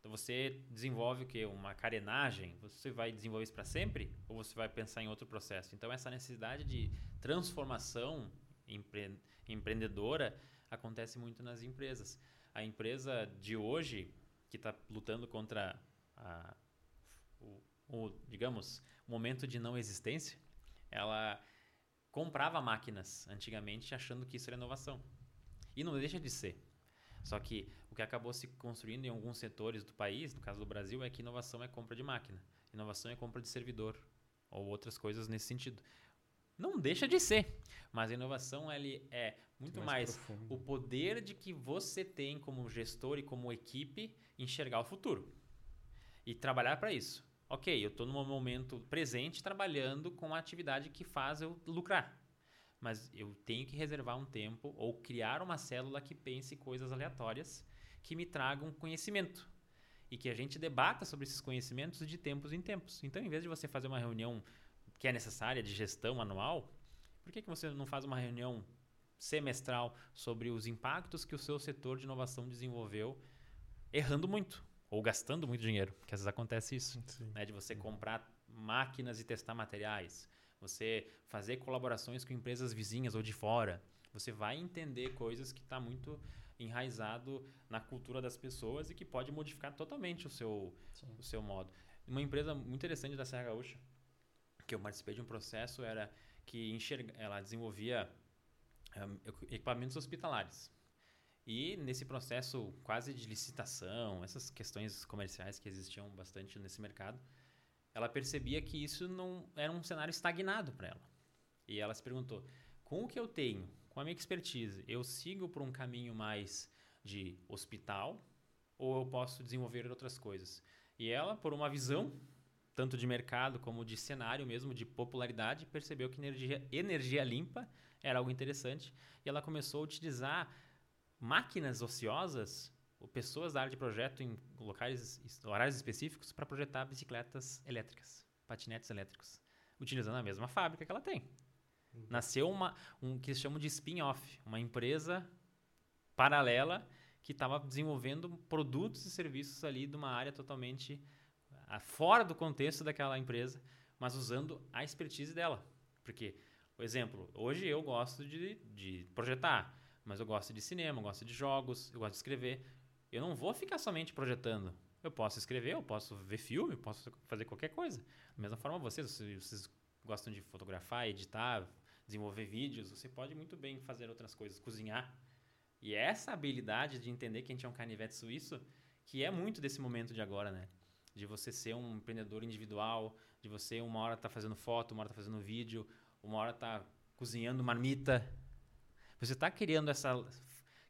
Então você desenvolve o que uma carenagem, você vai desenvolver isso para sempre ou você vai pensar em outro processo? Então essa necessidade de transformação empre empreendedora acontece muito nas empresas. A empresa de hoje que está lutando contra a, o, o, digamos, momento de não existência, ela comprava máquinas antigamente achando que isso era inovação. E não deixa de ser. Só que o que acabou se construindo em alguns setores do país, no caso do Brasil, é que inovação é compra de máquina, inovação é compra de servidor ou outras coisas nesse sentido. Não deixa de ser, mas a inovação ele é muito mais, mais o poder de que você tem como gestor e como equipe enxergar o futuro e trabalhar para isso. Ok, eu estou no momento presente trabalhando com a atividade que faz eu lucrar mas eu tenho que reservar um tempo ou criar uma célula que pense coisas aleatórias que me tragam conhecimento e que a gente debata sobre esses conhecimentos de tempos em tempos. Então, em vez de você fazer uma reunião que é necessária de gestão anual, por que, que você não faz uma reunião semestral sobre os impactos que o seu setor de inovação desenvolveu errando muito ou gastando muito dinheiro? Que às vezes acontece isso, né? de você comprar máquinas e testar materiais, você fazer colaborações com empresas vizinhas ou de fora. Você vai entender coisas que está muito enraizado na cultura das pessoas e que pode modificar totalmente o seu, o seu modo. Uma empresa muito interessante da Serra Gaúcha, que eu participei de um processo, era que enxerga, ela desenvolvia um, equipamentos hospitalares. E nesse processo quase de licitação, essas questões comerciais que existiam bastante nesse mercado, ela percebia que isso não era um cenário estagnado para ela. E ela se perguntou: com o que eu tenho, com a minha expertise, eu sigo por um caminho mais de hospital ou eu posso desenvolver outras coisas? E ela, por uma visão tanto de mercado como de cenário mesmo, de popularidade, percebeu que energia, energia limpa era algo interessante e ela começou a utilizar máquinas ociosas pessoas da área de projeto em locais, horários específicos para projetar bicicletas elétricas, patinetes elétricos, utilizando a mesma fábrica que ela tem. Uhum. Nasceu uma, um que eles chamam de spin-off, uma empresa paralela que estava desenvolvendo produtos e serviços ali de uma área totalmente uh, fora do contexto daquela empresa, mas usando a expertise dela. Porque Por exemplo, hoje eu gosto de, de projetar, mas eu gosto de cinema, eu gosto de jogos, eu gosto de escrever. Eu não vou ficar somente projetando. Eu posso escrever, eu posso ver filme, eu posso fazer qualquer coisa. Da mesma forma vocês, vocês gostam de fotografar, editar, desenvolver vídeos, você pode muito bem fazer outras coisas, cozinhar. E essa habilidade de entender que a gente é um canivete suíço, que é muito desse momento de agora, né? De você ser um empreendedor individual, de você uma hora tá fazendo foto, uma hora tá fazendo vídeo, uma hora tá cozinhando marmita. Você tá criando essa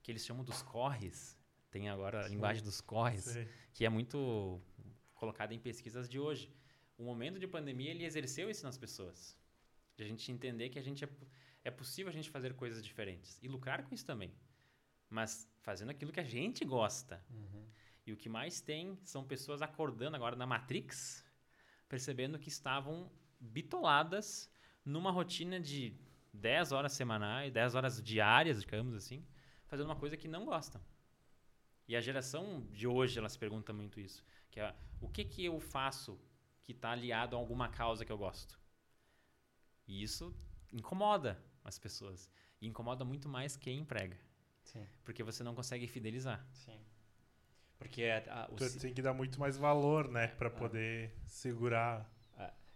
que eles chamam dos corres. Tem agora a Sim. linguagem dos corres, Sei. que é muito colocada em pesquisas de hoje. O momento de pandemia ele exerceu isso nas pessoas. De a gente entender que a gente é, é possível a gente fazer coisas diferentes e lucrar com isso também. Mas fazendo aquilo que a gente gosta. E o que mais tem são pessoas acordando agora na Matrix, percebendo que estavam bitoladas numa rotina de 10 horas semanais, 10 horas diárias, digamos assim, fazendo uma coisa que não gostam. E a geração de hoje, ela se pergunta muito isso, que é o que que eu faço que está aliado a alguma causa que eu gosto? E isso incomoda as pessoas. E incomoda muito mais quem emprega, Sim, porque você não consegue fidelizar. sim. Porque a- a- o tem que dar muito mais valor, né? Pra Ah. poder segurar.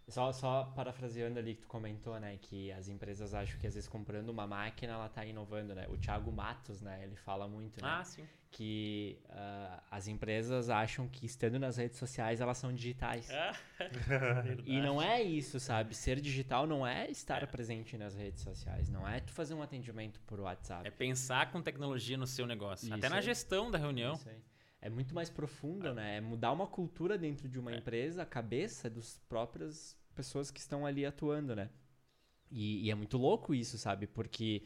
Só, só parafraseando ali que tu comentou, né? Que as empresas acham que às vezes comprando uma máquina ela tá inovando, né? O Thiago Matos, né? Ele fala muito, né? Ah, sim. Que ah, as empresas acham que estando nas redes sociais elas são digitais. Ah, E não é isso, sabe? Ser digital não é estar presente nas redes sociais. Não é tu fazer um atendimento por WhatsApp. É pensar com tecnologia no seu negócio. Até Isso na aí. gestão da reunião. Isso aí. É muito mais profundo, né? É mudar uma cultura dentro de uma É. empresa, a cabeça dos próprias pessoas que estão ali atuando, né? E, e é muito louco isso, sabe? Porque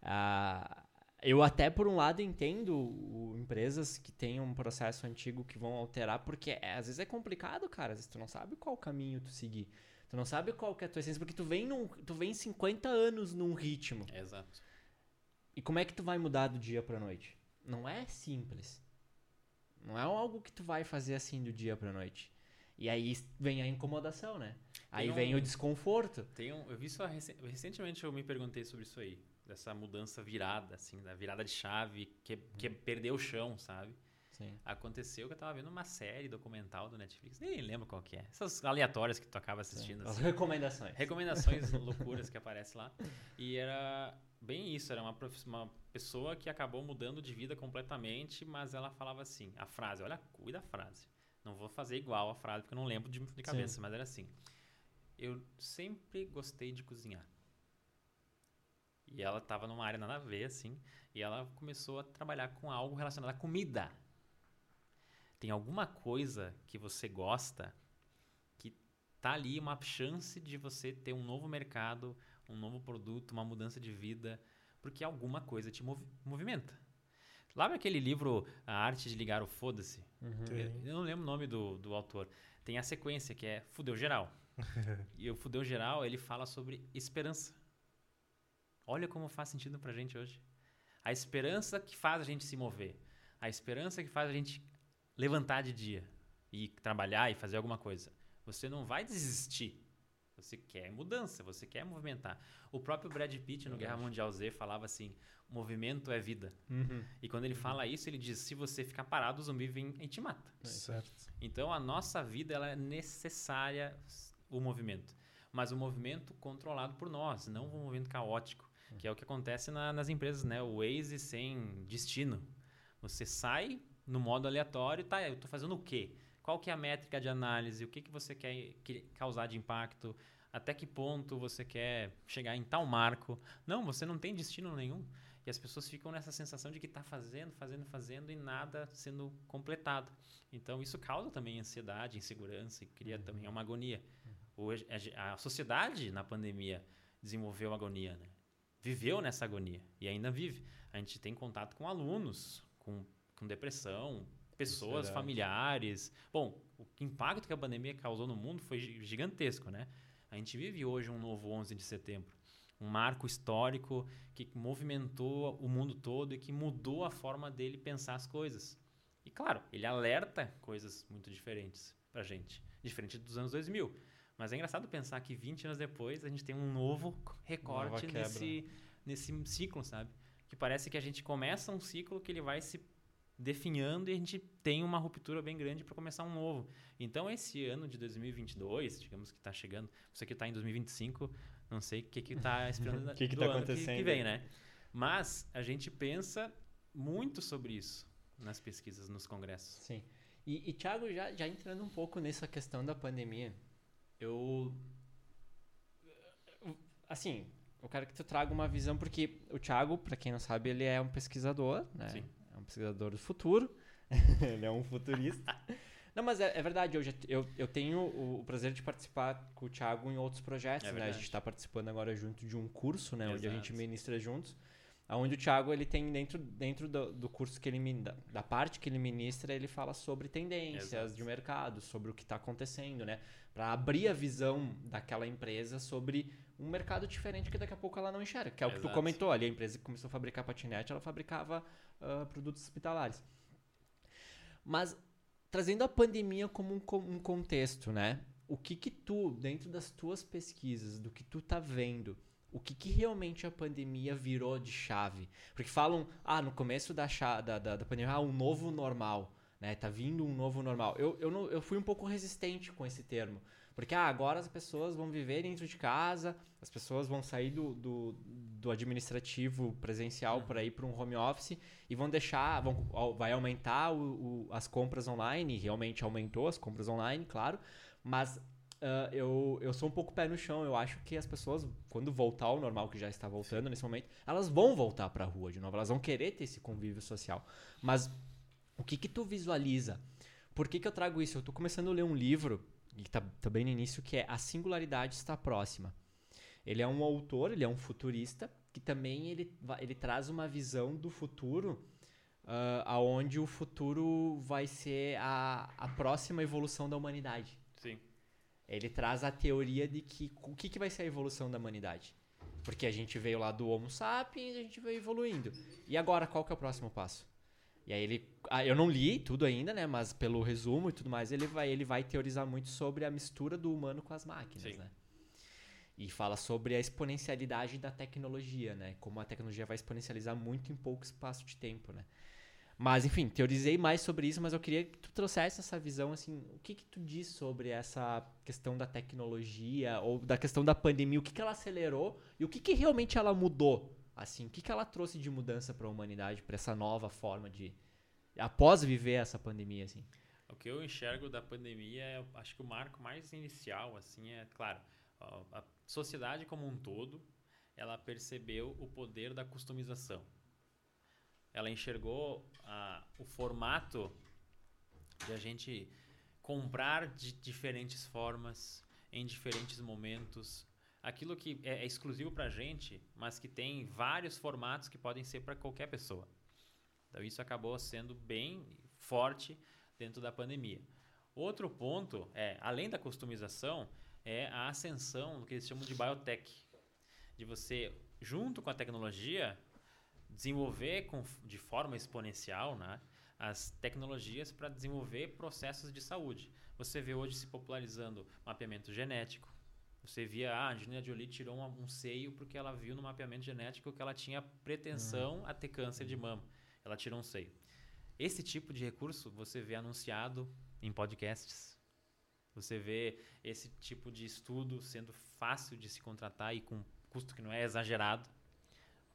ah, eu até por um lado entendo o- empresas que têm um processo antigo que vão alterar, porque é- às vezes é complicado, cara. Às vezes tu não sabe qual caminho tu seguir. Tu não sabe qual que é a tua essência, porque tu vem, num, tu vem 50 anos num ritmo. Exato. E como é que tu vai mudar do dia pra noite? Não é simples. Não é algo que tu vai fazer assim do dia pra noite. E aí vem a incomodação, né? Aí Tem vem um- o desconforto. Tem um, eu vi isso rec- recentemente eu me perguntei sobre isso aí, dessa mudança virada, assim, da virada de chave, que, que perdeu o chão, sabe? Sim. Aconteceu que eu tava vendo uma série documental do Netflix, nem lembro qual que é. Essas aleatórias que tu acaba assistindo. As assim. recomendações. Recomendações loucuras que aparecem lá. E era bem isso, era uma, uma pessoa que acabou mudando de vida completamente, mas ela falava assim, a frase, olha, cuida da frase. Não vou fazer igual a frase, porque eu não lembro de, de cabeça, mas era assim. Eu sempre gostei de cozinhar. E ela estava numa área nada a ver, assim, e ela começou a trabalhar com algo relacionado à comida. Tem alguma coisa que você gosta que tá ali uma chance de você ter um novo mercado, um novo produto, uma mudança de vida, porque alguma coisa te movi- movimenta. Lembra aquele livro A Arte de Ligar o Foda-se? Uhum. Eu não lembro o nome do, do autor. Tem a sequência que é Fudeu Geral. e o Fudeu Geral, ele fala sobre esperança. Olha como faz sentido pra gente hoje. A esperança que faz a gente se mover. A esperança que faz a gente levantar de dia e trabalhar e fazer alguma coisa. Você não vai desistir. Você quer mudança, você quer movimentar. O próprio Brad Pitt no Guerra Mundial Z falava assim: movimento é vida. Uhum. E quando ele fala isso, ele diz: se você ficar parado, o zumbi vem e te mata. Certo. Então a nossa vida ela é necessária o movimento, mas o movimento controlado por nós, não um movimento caótico, que é o que acontece na- nas empresas, né? O Waze sem destino. Você sai no modo aleatório, tá? Eu estou fazendo o quê? Qual que é a métrica de análise? O que que você quer que- causar de impacto? Até que ponto você quer chegar em tal marco? Não, você não tem destino nenhum. E as pessoas ficam nessa sensação de que está fazendo, fazendo, fazendo e nada sendo completado. Então isso causa também ansiedade, insegurança e cria também uma agonia. Hoje, a ge- a sociedade na pandemia desenvolveu agonia, né? Viveu nessa agonia e ainda vive. A gente tem contato com alunos com, com depressão, pessoas, familiares. Bom, o impacto que a pandemia causou no mundo foi gi- gigantesco, né? A gente vive hoje um novo 11 de setembro, um marco histórico que movimentou o mundo todo e que mudou a forma dele pensar as coisas. E claro, ele alerta coisas muito diferentes pra gente, diferente dos anos 2000. Mas é engraçado pensar que 20 anos depois a gente tem um novo recorte nesse, nesse ciclo, sabe? Que parece que a gente começa um ciclo que ele vai se definhando e a gente tem uma ruptura bem grande para começar um novo. Então, esse ano de 2022, digamos que está chegando, você que está em 2025, não sei o que está esperando O que está acontecendo? Que, que vem, né? Mas a gente pensa muito sobre isso nas pesquisas, nos congressos. Sim. E, e Thiago, já, já entrando um pouco nessa questão da pandemia, eu. Assim, eu quero que tu traga uma visão, porque o Thiago, para quem não sabe, ele é um pesquisador, né? Sim. Pesquisador do futuro. ele é um futurista. Não, mas é, é verdade, eu, já, eu, eu tenho o, o, prazer de participar com o Thiago em outros projetos, é né? A gente está participando agora junto de um curso, né? Exato. Onde a gente ministra juntos. Onde o Thiago ele tem dentro, dentro do, do curso que ele da, da, parte que ele ministra, ele fala sobre tendências Exato. de mercado, sobre o que está acontecendo, né? Para abrir a visão daquela empresa sobre um mercado diferente que daqui a pouco ela não enxerga. Que é o Exato. que tu comentou ali, a empresa que começou a fabricar patinete, ela fabricava uh, produtos hospitalares. Mas trazendo a pandemia como um, como um contexto, né? O que que tu, dentro das tuas pesquisas, do que tu tá vendo, o que, que realmente a pandemia virou de chave? Porque falam, ah, no começo da, da, da, da pandemia, ah, um novo normal, né? Tá vindo um novo normal. Eu, eu, não, eu fui um pouco resistente com esse termo. Porque ah, agora as pessoas vão viver dentro de casa, as pessoas vão sair do, do, do administrativo presencial para ir para um home office e vão deixar, vão, vai aumentar o, o, as compras online, realmente aumentou as compras online, claro, mas Uh, eu, eu sou um pouco pé no chão. Eu acho que as pessoas, quando voltar ao normal, que já está voltando Sim. nesse momento, elas vão voltar para a rua de novo. Elas vão querer ter esse convívio social. Mas o que que tu visualiza? Por que, que eu trago isso? Eu estou começando a ler um livro, e está tá bem no início, que é A Singularidade Está Próxima. Ele é um autor, ele é um futurista, que também ele, ele traz uma visão do futuro, uh, aonde o futuro vai ser a, a próxima evolução da humanidade. Sim. Ele traz a teoria de que o que, que vai ser a evolução da humanidade. Porque a gente veio lá do Homo sapiens, a gente veio evoluindo. E agora, qual que é o próximo passo? E aí ele, ah, eu não li tudo ainda, né? Mas pelo resumo e tudo mais, ele vai, ele vai teorizar muito sobre a mistura do humano com as máquinas, Sim. né? E fala sobre a exponencialidade da tecnologia, né? Como a tecnologia vai exponencializar muito em pouco espaço de tempo, né? Mas, enfim, teorizei mais sobre isso, mas eu queria que tu trouxesse essa visão, assim, o que que tu diz sobre essa questão da tecnologia ou da questão da pandemia, o que que ela acelerou e o que que realmente ela mudou, assim, o que que ela trouxe de mudança para a humanidade, para essa nova forma de após viver essa pandemia, assim? O que eu enxergo da pandemia, é, acho que o marco mais inicial, assim, é, claro, a sociedade como um todo, ela percebeu o poder da customização ela enxergou ah, o formato de a gente comprar de diferentes formas, em diferentes momentos. Aquilo que é, é exclusivo para a gente, mas que tem vários formatos que podem ser para qualquer pessoa. Então, isso acabou sendo bem forte dentro da pandemia. Outro ponto é, além da customização, é a ascensão do que eles chamam de biotech. De você, junto com a tecnologia, desenvolver com, de forma exponencial né, as tecnologias para desenvolver processos de saúde. Você vê hoje se popularizando mapeamento genético. Você via, ah, a Angelina Jolie tirou um, um, seio porque ela viu no mapeamento genético que ela tinha pretensão uhum. a ter câncer de mama. Ela tirou um seio. Esse tipo de recurso você vê anunciado em podcasts. Você vê esse tipo de estudo sendo fácil de se contratar e com custo que não é exagerado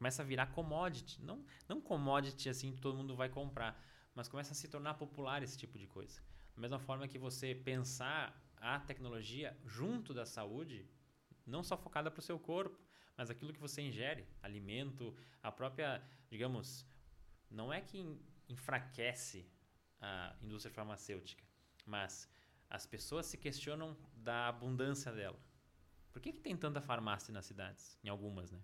começa a virar commodity. Não, não commodity assim que todo mundo vai comprar, mas começa a se tornar popular esse tipo de coisa. Da mesma forma que você pensar a tecnologia junto da saúde, não só focada para o seu corpo, mas aquilo que você ingere, alimento, a própria, digamos, não é que enfraquece a indústria farmacêutica, mas as pessoas se questionam da abundância dela. Por que, que tem tanta farmácia nas cidades? Em algumas, né?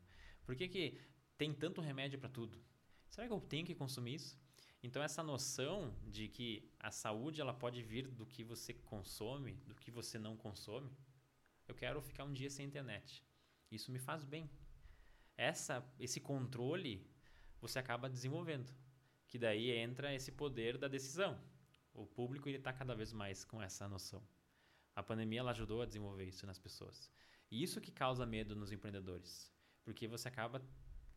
Por que, que tem tanto remédio para tudo. Será que eu tenho que consumir isso? Então essa noção de que a saúde ela pode vir do que você consome, do que você não consome. Eu quero ficar um dia sem internet. Isso me faz bem. Essa esse controle você acaba desenvolvendo, que daí entra esse poder da decisão. O público ele está cada vez mais com essa noção. A pandemia ela ajudou a desenvolver isso nas pessoas. E isso que causa medo nos empreendedores. Porque você acaba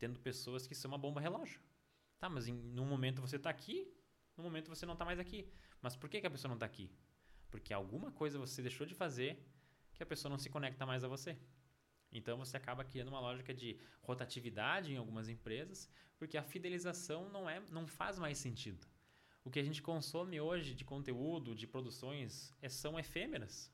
tendo pessoas que são uma bomba relógio. Tá, mas em num momento você está aqui, no momento você não está mais aqui. Mas por que, que a pessoa não está aqui? Porque alguma coisa você deixou de fazer que a pessoa não se conecta mais a você. Então você acaba criando uma lógica de rotatividade em algumas empresas, porque a fidelização não é, não faz mais sentido. O que a gente consome hoje de conteúdo, de produções, é, são efêmeras.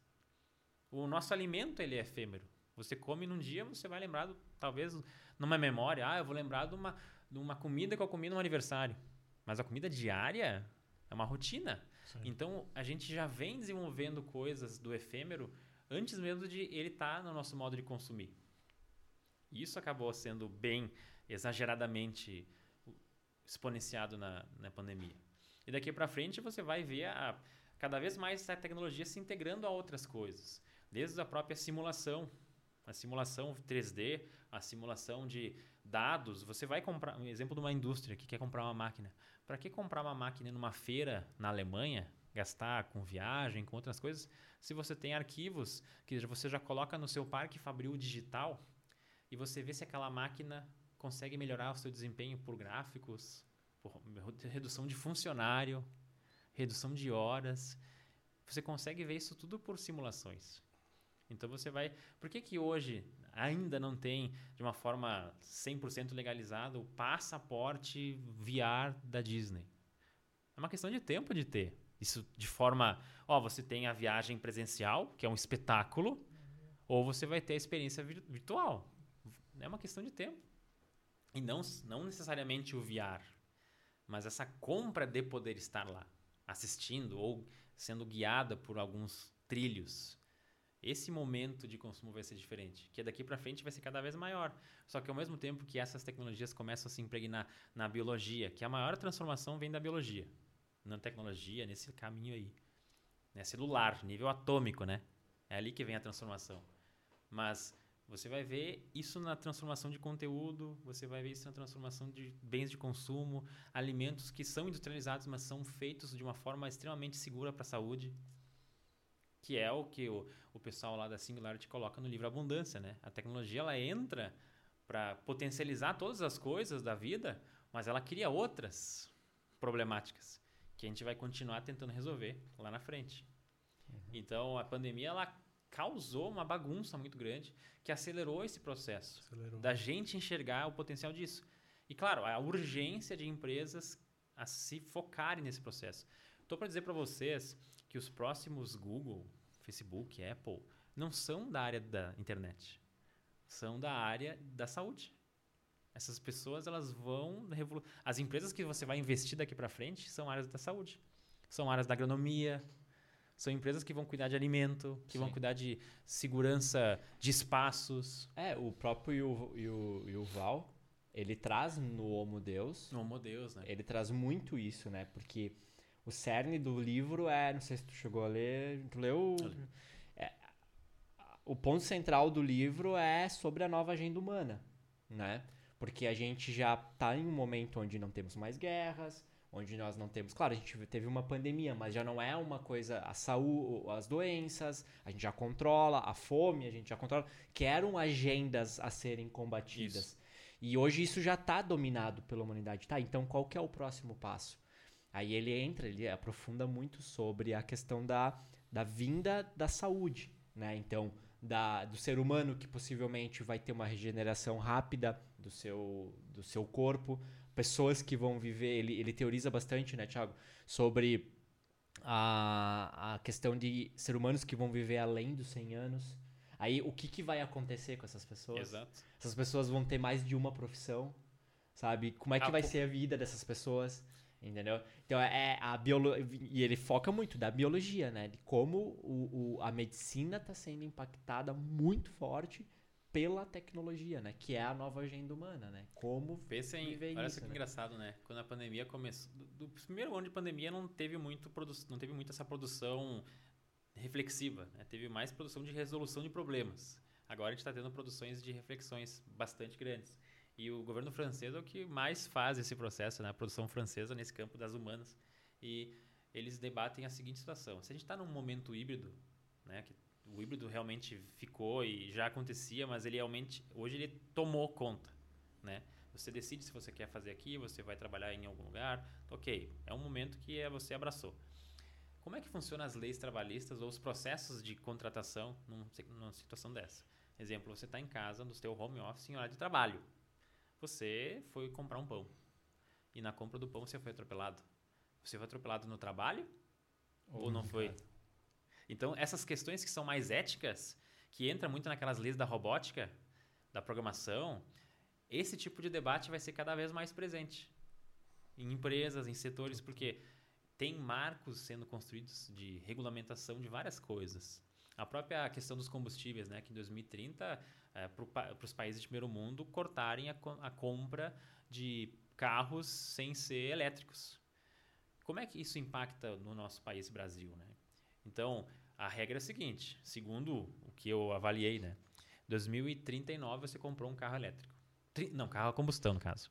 O nosso alimento ele é efêmero. Você come num dia, você vai lembrar, do, talvez, numa memória, ah, eu vou lembrar de uma, de uma comida que eu comi no aniversário. Mas a comida diária é uma rotina. Sim. Então, a gente já vem desenvolvendo coisas do efêmero antes mesmo de ele estar tá no nosso modo de consumir. Isso acabou sendo bem exageradamente exponenciado na, na pandemia. E daqui para frente você vai ver a, cada vez mais essa tecnologia se integrando a outras coisas, desde a própria simulação, a simulação 3D, a simulação de dados. Você vai comprar, um exemplo de uma indústria que quer comprar uma máquina. Para que comprar uma máquina numa feira na Alemanha, gastar com viagem, com outras coisas, se você tem arquivos que você já coloca no seu parque Fabril digital e você vê se aquela máquina consegue melhorar o seu desempenho por gráficos, por redução de funcionário, redução de horas. Você consegue ver isso tudo por simulações. Então você vai. Por que, que hoje ainda não tem, de uma forma 100% legalizada, o passaporte VR da Disney? É uma questão de tempo de ter. Isso de forma. Ó, você tem a viagem presencial, que é um espetáculo, ou você vai ter a experiência virtual. É uma questão de tempo. E não, não necessariamente o VR, mas essa compra de poder estar lá, assistindo ou sendo guiada por alguns trilhos. Esse momento de consumo vai ser diferente, que daqui para frente vai ser cada vez maior. Só que ao mesmo tempo que essas tecnologias começam a se impregnar na biologia, que a maior transformação vem da biologia na tecnologia, nesse caminho aí. Né? Celular, nível atômico, né? É ali que vem a transformação. Mas você vai ver isso na transformação de conteúdo, você vai ver isso na transformação de bens de consumo, alimentos que são industrializados, mas são feitos de uma forma extremamente segura para a saúde, que é o que o, o pessoal lá da Singularity coloca no livro Abundância, né? A tecnologia ela entra para potencializar todas as coisas da vida, mas ela cria outras problemáticas que a gente vai continuar tentando resolver lá na frente. Uhum. Então, a pandemia ela causou uma bagunça muito grande que acelerou esse processo acelerou. da gente enxergar o potencial disso. E claro, a urgência de empresas a se focarem nesse processo. Estou para dizer para vocês que os próximos Google, Facebook, Apple não são da área da internet, são da área da saúde. Essas pessoas elas vão as empresas que você vai investir daqui para frente são áreas da saúde, são áreas da agronomia, são empresas que vão cuidar de alimento, que Sim. vão cuidar de segurança de espaços. É, o próprio Yuval, ele traz no Homo Deus. No Homo Deus, né? Ele traz muito isso, né? Porque o cerne do livro é, não sei se tu chegou a ler, tu leu? É, o ponto central do livro é sobre a nova agenda humana, né? Porque a gente já está em um momento onde não temos mais guerras, onde nós não temos. Claro, a gente teve uma pandemia, mas já não é uma coisa. A saúde, as doenças, a gente já controla, a fome, a gente já controla, que eram agendas a serem combatidas. Isso. E hoje isso já está dominado pela humanidade. Tá, então qual que é o próximo passo? Aí ele entra, ele aprofunda muito sobre a questão da, da vinda da saúde, né? Então, da, do ser humano que possivelmente vai ter uma regeneração rápida do seu, do seu corpo, pessoas que vão viver. Ele, ele teoriza bastante, né, Thiago, sobre a, a questão de ser humanos que vão viver além dos 100 anos. Aí, o que, que vai acontecer com essas pessoas? Exato. Essas pessoas vão ter mais de uma profissão, sabe? Como é que a vai ser a vida dessas pessoas? Entendeu? Então é a biologia. E ele foca muito da biologia, né? De como o, o, a medicina está sendo impactada muito forte pela tecnologia, né? Que é a nova agenda humana, né? Como Pensa em, viver olha isso, que né? engraçado, né? Quando a pandemia começou, do, do, primeiro ano de pandemia não teve muito não teve muito essa produção reflexiva, né? Teve mais produção de resolução de problemas. Agora a gente está tendo produções de reflexões bastante grandes. E o governo francês é o que mais faz esse processo, né? a produção francesa nesse campo das humanas. E eles debatem a seguinte situação: se a gente está num momento híbrido, né? Que o híbrido realmente ficou e já acontecia, mas ele realmente hoje ele tomou conta, né? Você decide se você quer fazer aqui, você vai trabalhar em algum lugar, ok? É um momento que é, você abraçou. Como é que funcionam as leis trabalhistas ou os processos de contratação num, numa situação dessa? Exemplo, você está em casa, no seu home office, em hora de trabalho. Você foi comprar um pão. E na compra do pão você foi atropelado. Você foi atropelado no trabalho ou, ou não foi? Então, essas questões que são mais éticas, que entra muito naquelas leis da robótica, da programação, esse tipo de debate vai ser cada vez mais presente em empresas, em setores, porque tem marcos sendo construídos de regulamentação de várias coisas. A própria questão dos combustíveis, né, que em 2030, é, para os países de primeiro mundo, cortarem a, a compra de carros sem ser elétricos. Como é que isso impacta no nosso país, Brasil? Né? Então, a regra é a seguinte, segundo o que eu avaliei, né? 2039 você comprou um carro elétrico. Tri, não, carro a combustão, no caso.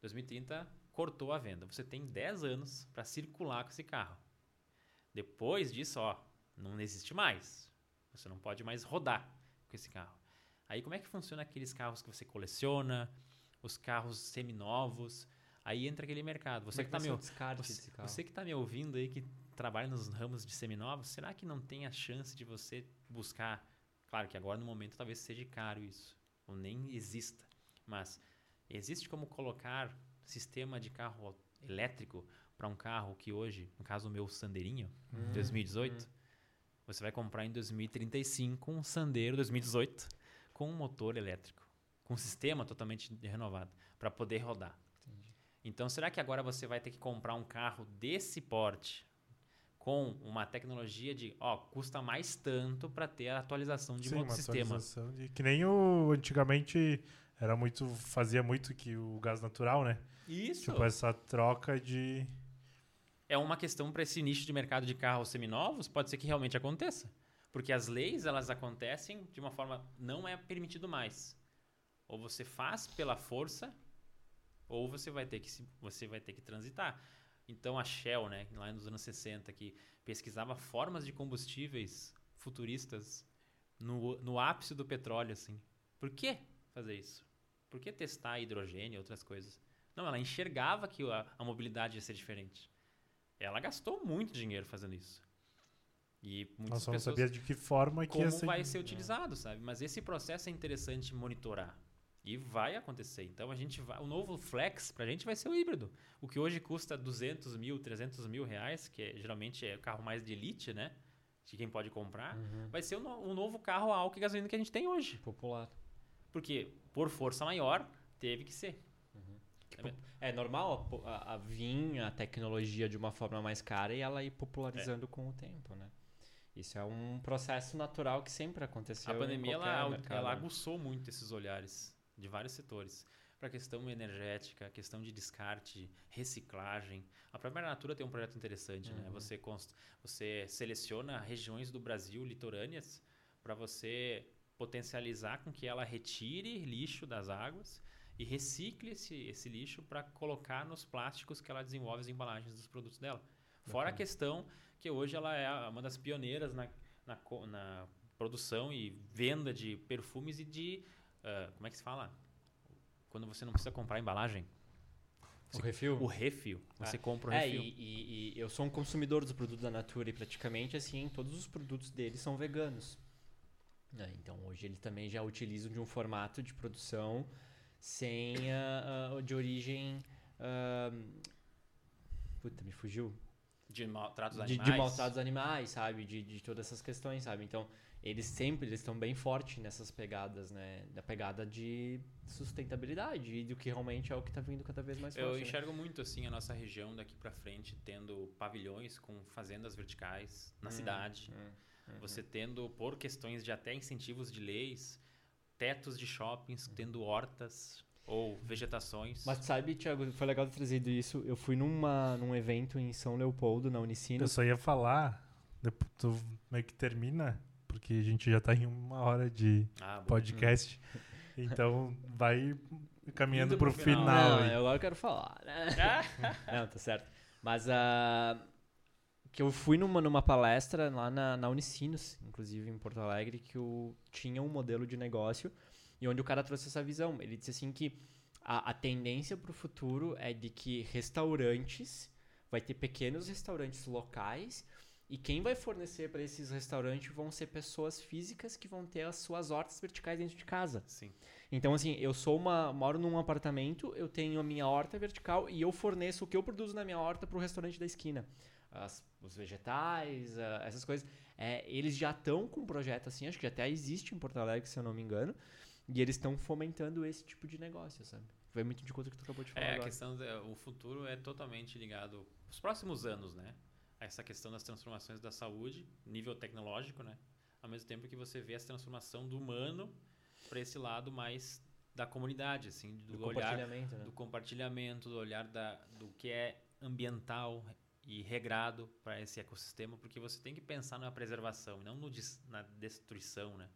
2030 cortou a venda. Você tem 10 anos para circular com esse carro. Depois disso, ó, não existe mais. Você não pode mais rodar com esse carro. Aí como é que funciona aqueles carros que você coleciona, os carros seminovos? Aí entra aquele mercado. Você como que está me você, você que tá me ouvindo aí que trabalha nos ramos de seminovos, será que não tem a chance de você buscar? Claro que agora no momento talvez seja caro isso, ou nem exista, mas existe como colocar sistema de carro elétrico para um carro que hoje, no caso o meu Sandeirinho, uhum. 2018, uhum. você vai comprar em 2035 um Sandero 2018 com um motor elétrico, com um sistema totalmente renovado para poder rodar. Entendi. Então, será que agora você vai ter que comprar um carro desse porte com uma tecnologia de, ó, custa mais tanto para ter a atualização de Sim, um sistema? De, que nem o antigamente era muito fazia muito que o gás natural, né? Isso. Tipo essa troca de é uma questão para esse nicho de mercado de carros seminovos, pode ser que realmente aconteça. Porque as leis, elas acontecem de uma forma não é permitido mais. Ou você faz pela força, ou você vai ter que você vai ter que transitar. Então a Shell, né, lá nos anos 60 que pesquisava formas de combustíveis futuristas no, no ápice do petróleo assim. Por que fazer isso? Por que testar hidrogênio e outras coisas? Não, ela enxergava que a, a mobilidade ia ser diferente. Ela gastou muito dinheiro fazendo isso. E muitas Nossa, pessoas não sabia de que forma que como ia ser... vai ser utilizado, sabe? Mas esse processo é interessante monitorar. E vai acontecer. Então a gente vai, o novo Flex pra gente vai ser o híbrido. O que hoje custa 200 mil, 300 mil reais, que é, geralmente é o carro mais de elite, né? De quem pode comprar, uhum. vai ser o, no, o, novo carro a álcool e gasolina que a gente tem hoje. Popular. Porque por força maior teve que ser. Tipo, é normal a, a, a, vir a tecnologia de uma forma mais cara e ela ir popularizando é. com o tempo, né? Isso é um processo natural que sempre aconteceu. A pandemia ela, ela aguçou muito esses olhares de vários setores para a questão energética, a questão de descarte, reciclagem. A própria Natura tem um projeto interessante, né? uhum. né? Você const... você seleciona regiões do Brasil litorâneas para você potencializar com que ela retire lixo das águas e recicle esse, esse lixo para colocar nos plásticos que ela desenvolve as embalagens dos produtos dela. Fora a questão que hoje ela é uma das pioneiras na, na, na produção e venda de perfumes e de. Uh, como é que se fala? Quando você não precisa comprar embalagem. Você, o refil? O refil. Você ah, compra o é, refil. E, e, e, eu sou um consumidor dos produtos da Natura e praticamente assim, todos os produtos deles são veganos. É, então hoje eles também já utilizam de um formato de produção sem uh, uh, de origem. Uh, puta, me fugiu. De maltratos de, animais. De maltratos animais, sabe? De, de todas essas questões, sabe? Então, eles sempre eles estão bem fortes nessas pegadas, né? Da pegada de sustentabilidade e do que realmente é o que está vindo cada vez mais forte. Eu né? enxergo né? muito assim a nossa região daqui para frente tendo pavilhões com fazendas verticais na hum, cidade. Hum, hum, Você tendo por questões de até incentivos de leis, tetos de shoppings tendo hortas ou vegetações. Mas sabe, Thiago, foi legal ter trazido isso. Eu fui numa, num evento em São Leopoldo, na Unicino. Eu só ia falar, depois tu meio que termina, porque a gente já está em uma hora de ah, podcast. Então vai caminhando para o final. final Não, agora eu quero falar, né? Não, tá certo. Mas uh, que eu fui numa, numa palestra lá na, na Unicinos, inclusive em Porto Alegre, que o, tinha um modelo de negócio e onde o cara trouxe essa visão. Ele disse assim que a, a tendência para o futuro é de que restaurantes, vai ter pequenos restaurantes locais e quem vai fornecer para esses restaurantes vão ser pessoas físicas que vão ter as suas hortas verticais dentro de casa. Sim. Então, assim, eu sou uma. moro num apartamento, eu tenho a minha horta vertical e eu forneço o que eu produzo na minha horta para o restaurante da esquina. As, os vegetais, essas coisas. É, eles já estão com um projeto assim, acho que até existe em Porto Alegre, se eu não me engano. E eles estão fomentando esse tipo de negócio, sabe? Vai muito de conta que tu acabou de falar. É, agora. a questão. o futuro é totalmente ligado. Os próximos anos, né? A essa questão das transformações da saúde, nível tecnológico, né? Ao mesmo tempo que você vê essa transformação do humano para esse lado mais da comunidade, assim, do, do olhar compartilhamento, né? do compartilhamento, do olhar da, do que é ambiental e regrado para esse ecossistema, porque você tem que pensar na preservação, não no na destruição, né?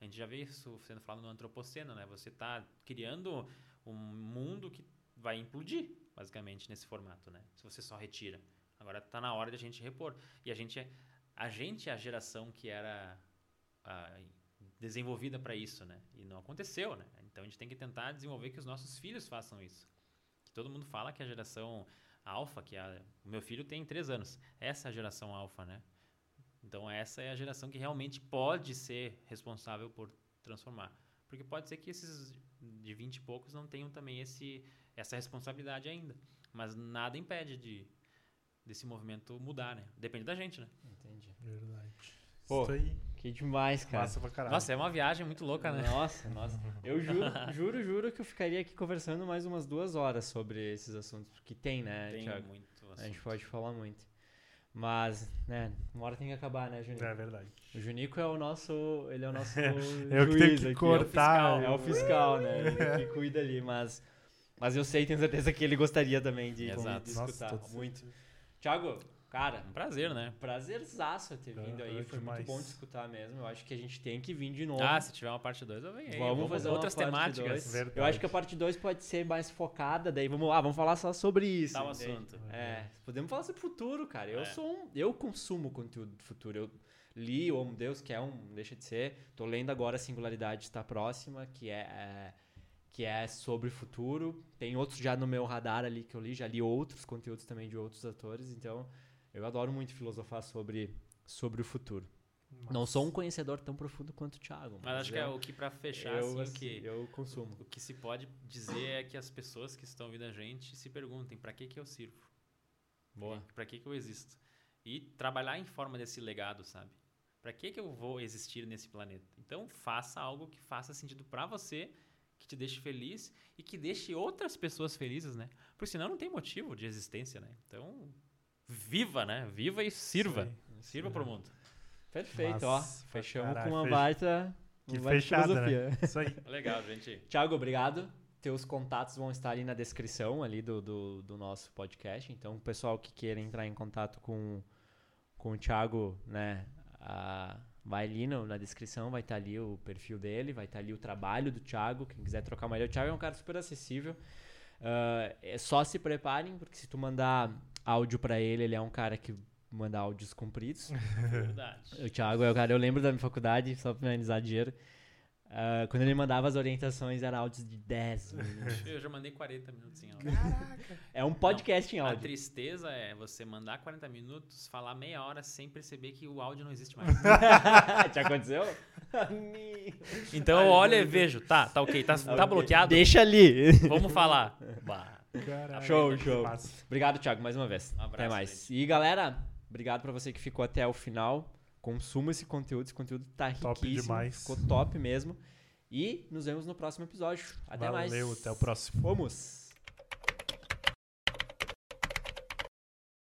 A gente já vê isso sendo falado no antropoceno, né? Você está criando um mundo que vai implodir, basicamente, nesse formato, né? Se você só retira. Agora está na hora de a gente repor. E a gente é a gente é a geração que era ah, desenvolvida para isso, né? E não aconteceu, né? Então a gente tem que tentar desenvolver que os nossos filhos façam isso. Que todo mundo fala que a geração alfa, que a, o meu filho tem três anos, essa é a geração alfa, né? Então essa é a geração que realmente pode ser responsável por transformar. Porque pode ser que esses de 20 e poucos não tenham também esse, essa responsabilidade ainda. Mas nada impede de desse movimento mudar, né? Depende da gente, né? Entendi. Verdade. Pô, Isso aí. Que demais, cara. Massa pra caralho. Nossa, é uma viagem muito louca, né? Nossa, nossa. Eu juro, juro, juro que eu ficaria aqui conversando mais umas duas horas sobre esses assuntos. Porque tem, né, Tem Thiago? muito A gente assunto. pode falar muito. Mas, né, uma hora tem que acabar, né, Junico? É verdade. O Junico é o nosso. Ele é o nosso Eu que juiz tenho que aqui. cortar. É o fiscal, né? Ele que cuida ali, mas. Mas eu sei, tenho certeza que ele gostaria também de, de Exato. escutar. Nossa, muito. Thiago, cara, Um prazer, né? prazerzaço ter vindo aí. É, Foi demais. muito bom te escutar mesmo. Eu acho que a gente tem que vir de novo. Ah, se tiver uma parte 2, eu venho aí. Vamos fazer outras temáticas. Eu acho que a parte 2 pode ser mais focada, daí vamos lá, vamos falar só sobre isso. Tal entende? assunto. É, podemos falar sobre futuro, cara. Eu É. sou um, eu consumo conteúdo do futuro. Eu li o Homo Deus, que é um, deixa de ser. Tô lendo agora a Singularidade está próxima, que é, é, que é sobre futuro. Tem outros já no meu radar ali que eu li, já li outros conteúdos também de outros atores, então eu adoro muito filosofar sobre sobre o futuro. Não sou um conhecedor tão profundo quanto o Thiago, Mas acho que é o que pra fechar, eu, assim, o que, eu consumo. o que se pode dizer é que as pessoas que estão ouvindo a gente se perguntem pra que que eu sirvo? Boa. Pra que que eu existo? E trabalhar em forma desse legado, sabe? Pra que que eu vou existir nesse planeta? Então, faça algo que faça sentido pra você, que te deixe feliz e que deixe outras pessoas felizes, né? Porque senão não tem motivo de existência, né? Então, viva, né? Viva e sirva. Aí. Sirva pro mundo. Perfeito, ó. Fechamos caralho, com uma fech- baita, Que uma baita fechada, filosofia. né? Isso aí. Legal, gente. Thiago, obrigado. Teus contatos vão estar ali na descrição ali do, do, do nosso podcast. Então, o pessoal que queira entrar em contato com, com o Thiago, né, a- vai ali no- na descrição, vai estar ali o perfil dele, vai estar ali o trabalho do Thiago. Quem quiser trocar uma ideia, o Thiago é um cara super acessível. Ah, é só se preparem, porque se tu mandar áudio pra ele, ele é um cara que manda áudios compridos. Verdade. O Thiago é o cara, eu lembro da minha faculdade, só pra finalizar dinheiro. ah, quando ele mandava as orientações, era áudios de 10 minutos. Eu já mandei 40 minutos em áudio. É um podcast em A áudio. tristeza é você mandar 40 minutos, falar meia hora sem perceber que o áudio não existe mais. Te aconteceu? Então eu olho e vejo, tá, tá ok, tá, tá bloqueado, Deixa ali. vamos falar. Bah. Caralho. Show, show. Obrigado, Thiago, mais uma vez. Um abraço, até mais. gente. E galera, obrigado pra você que ficou até o final. Consuma esse conteúdo, esse conteúdo tá Top riquíssimo. demais. Ficou top mesmo. E nos vemos no próximo episódio. Até mais. Valeu, até o próximo. Vamos!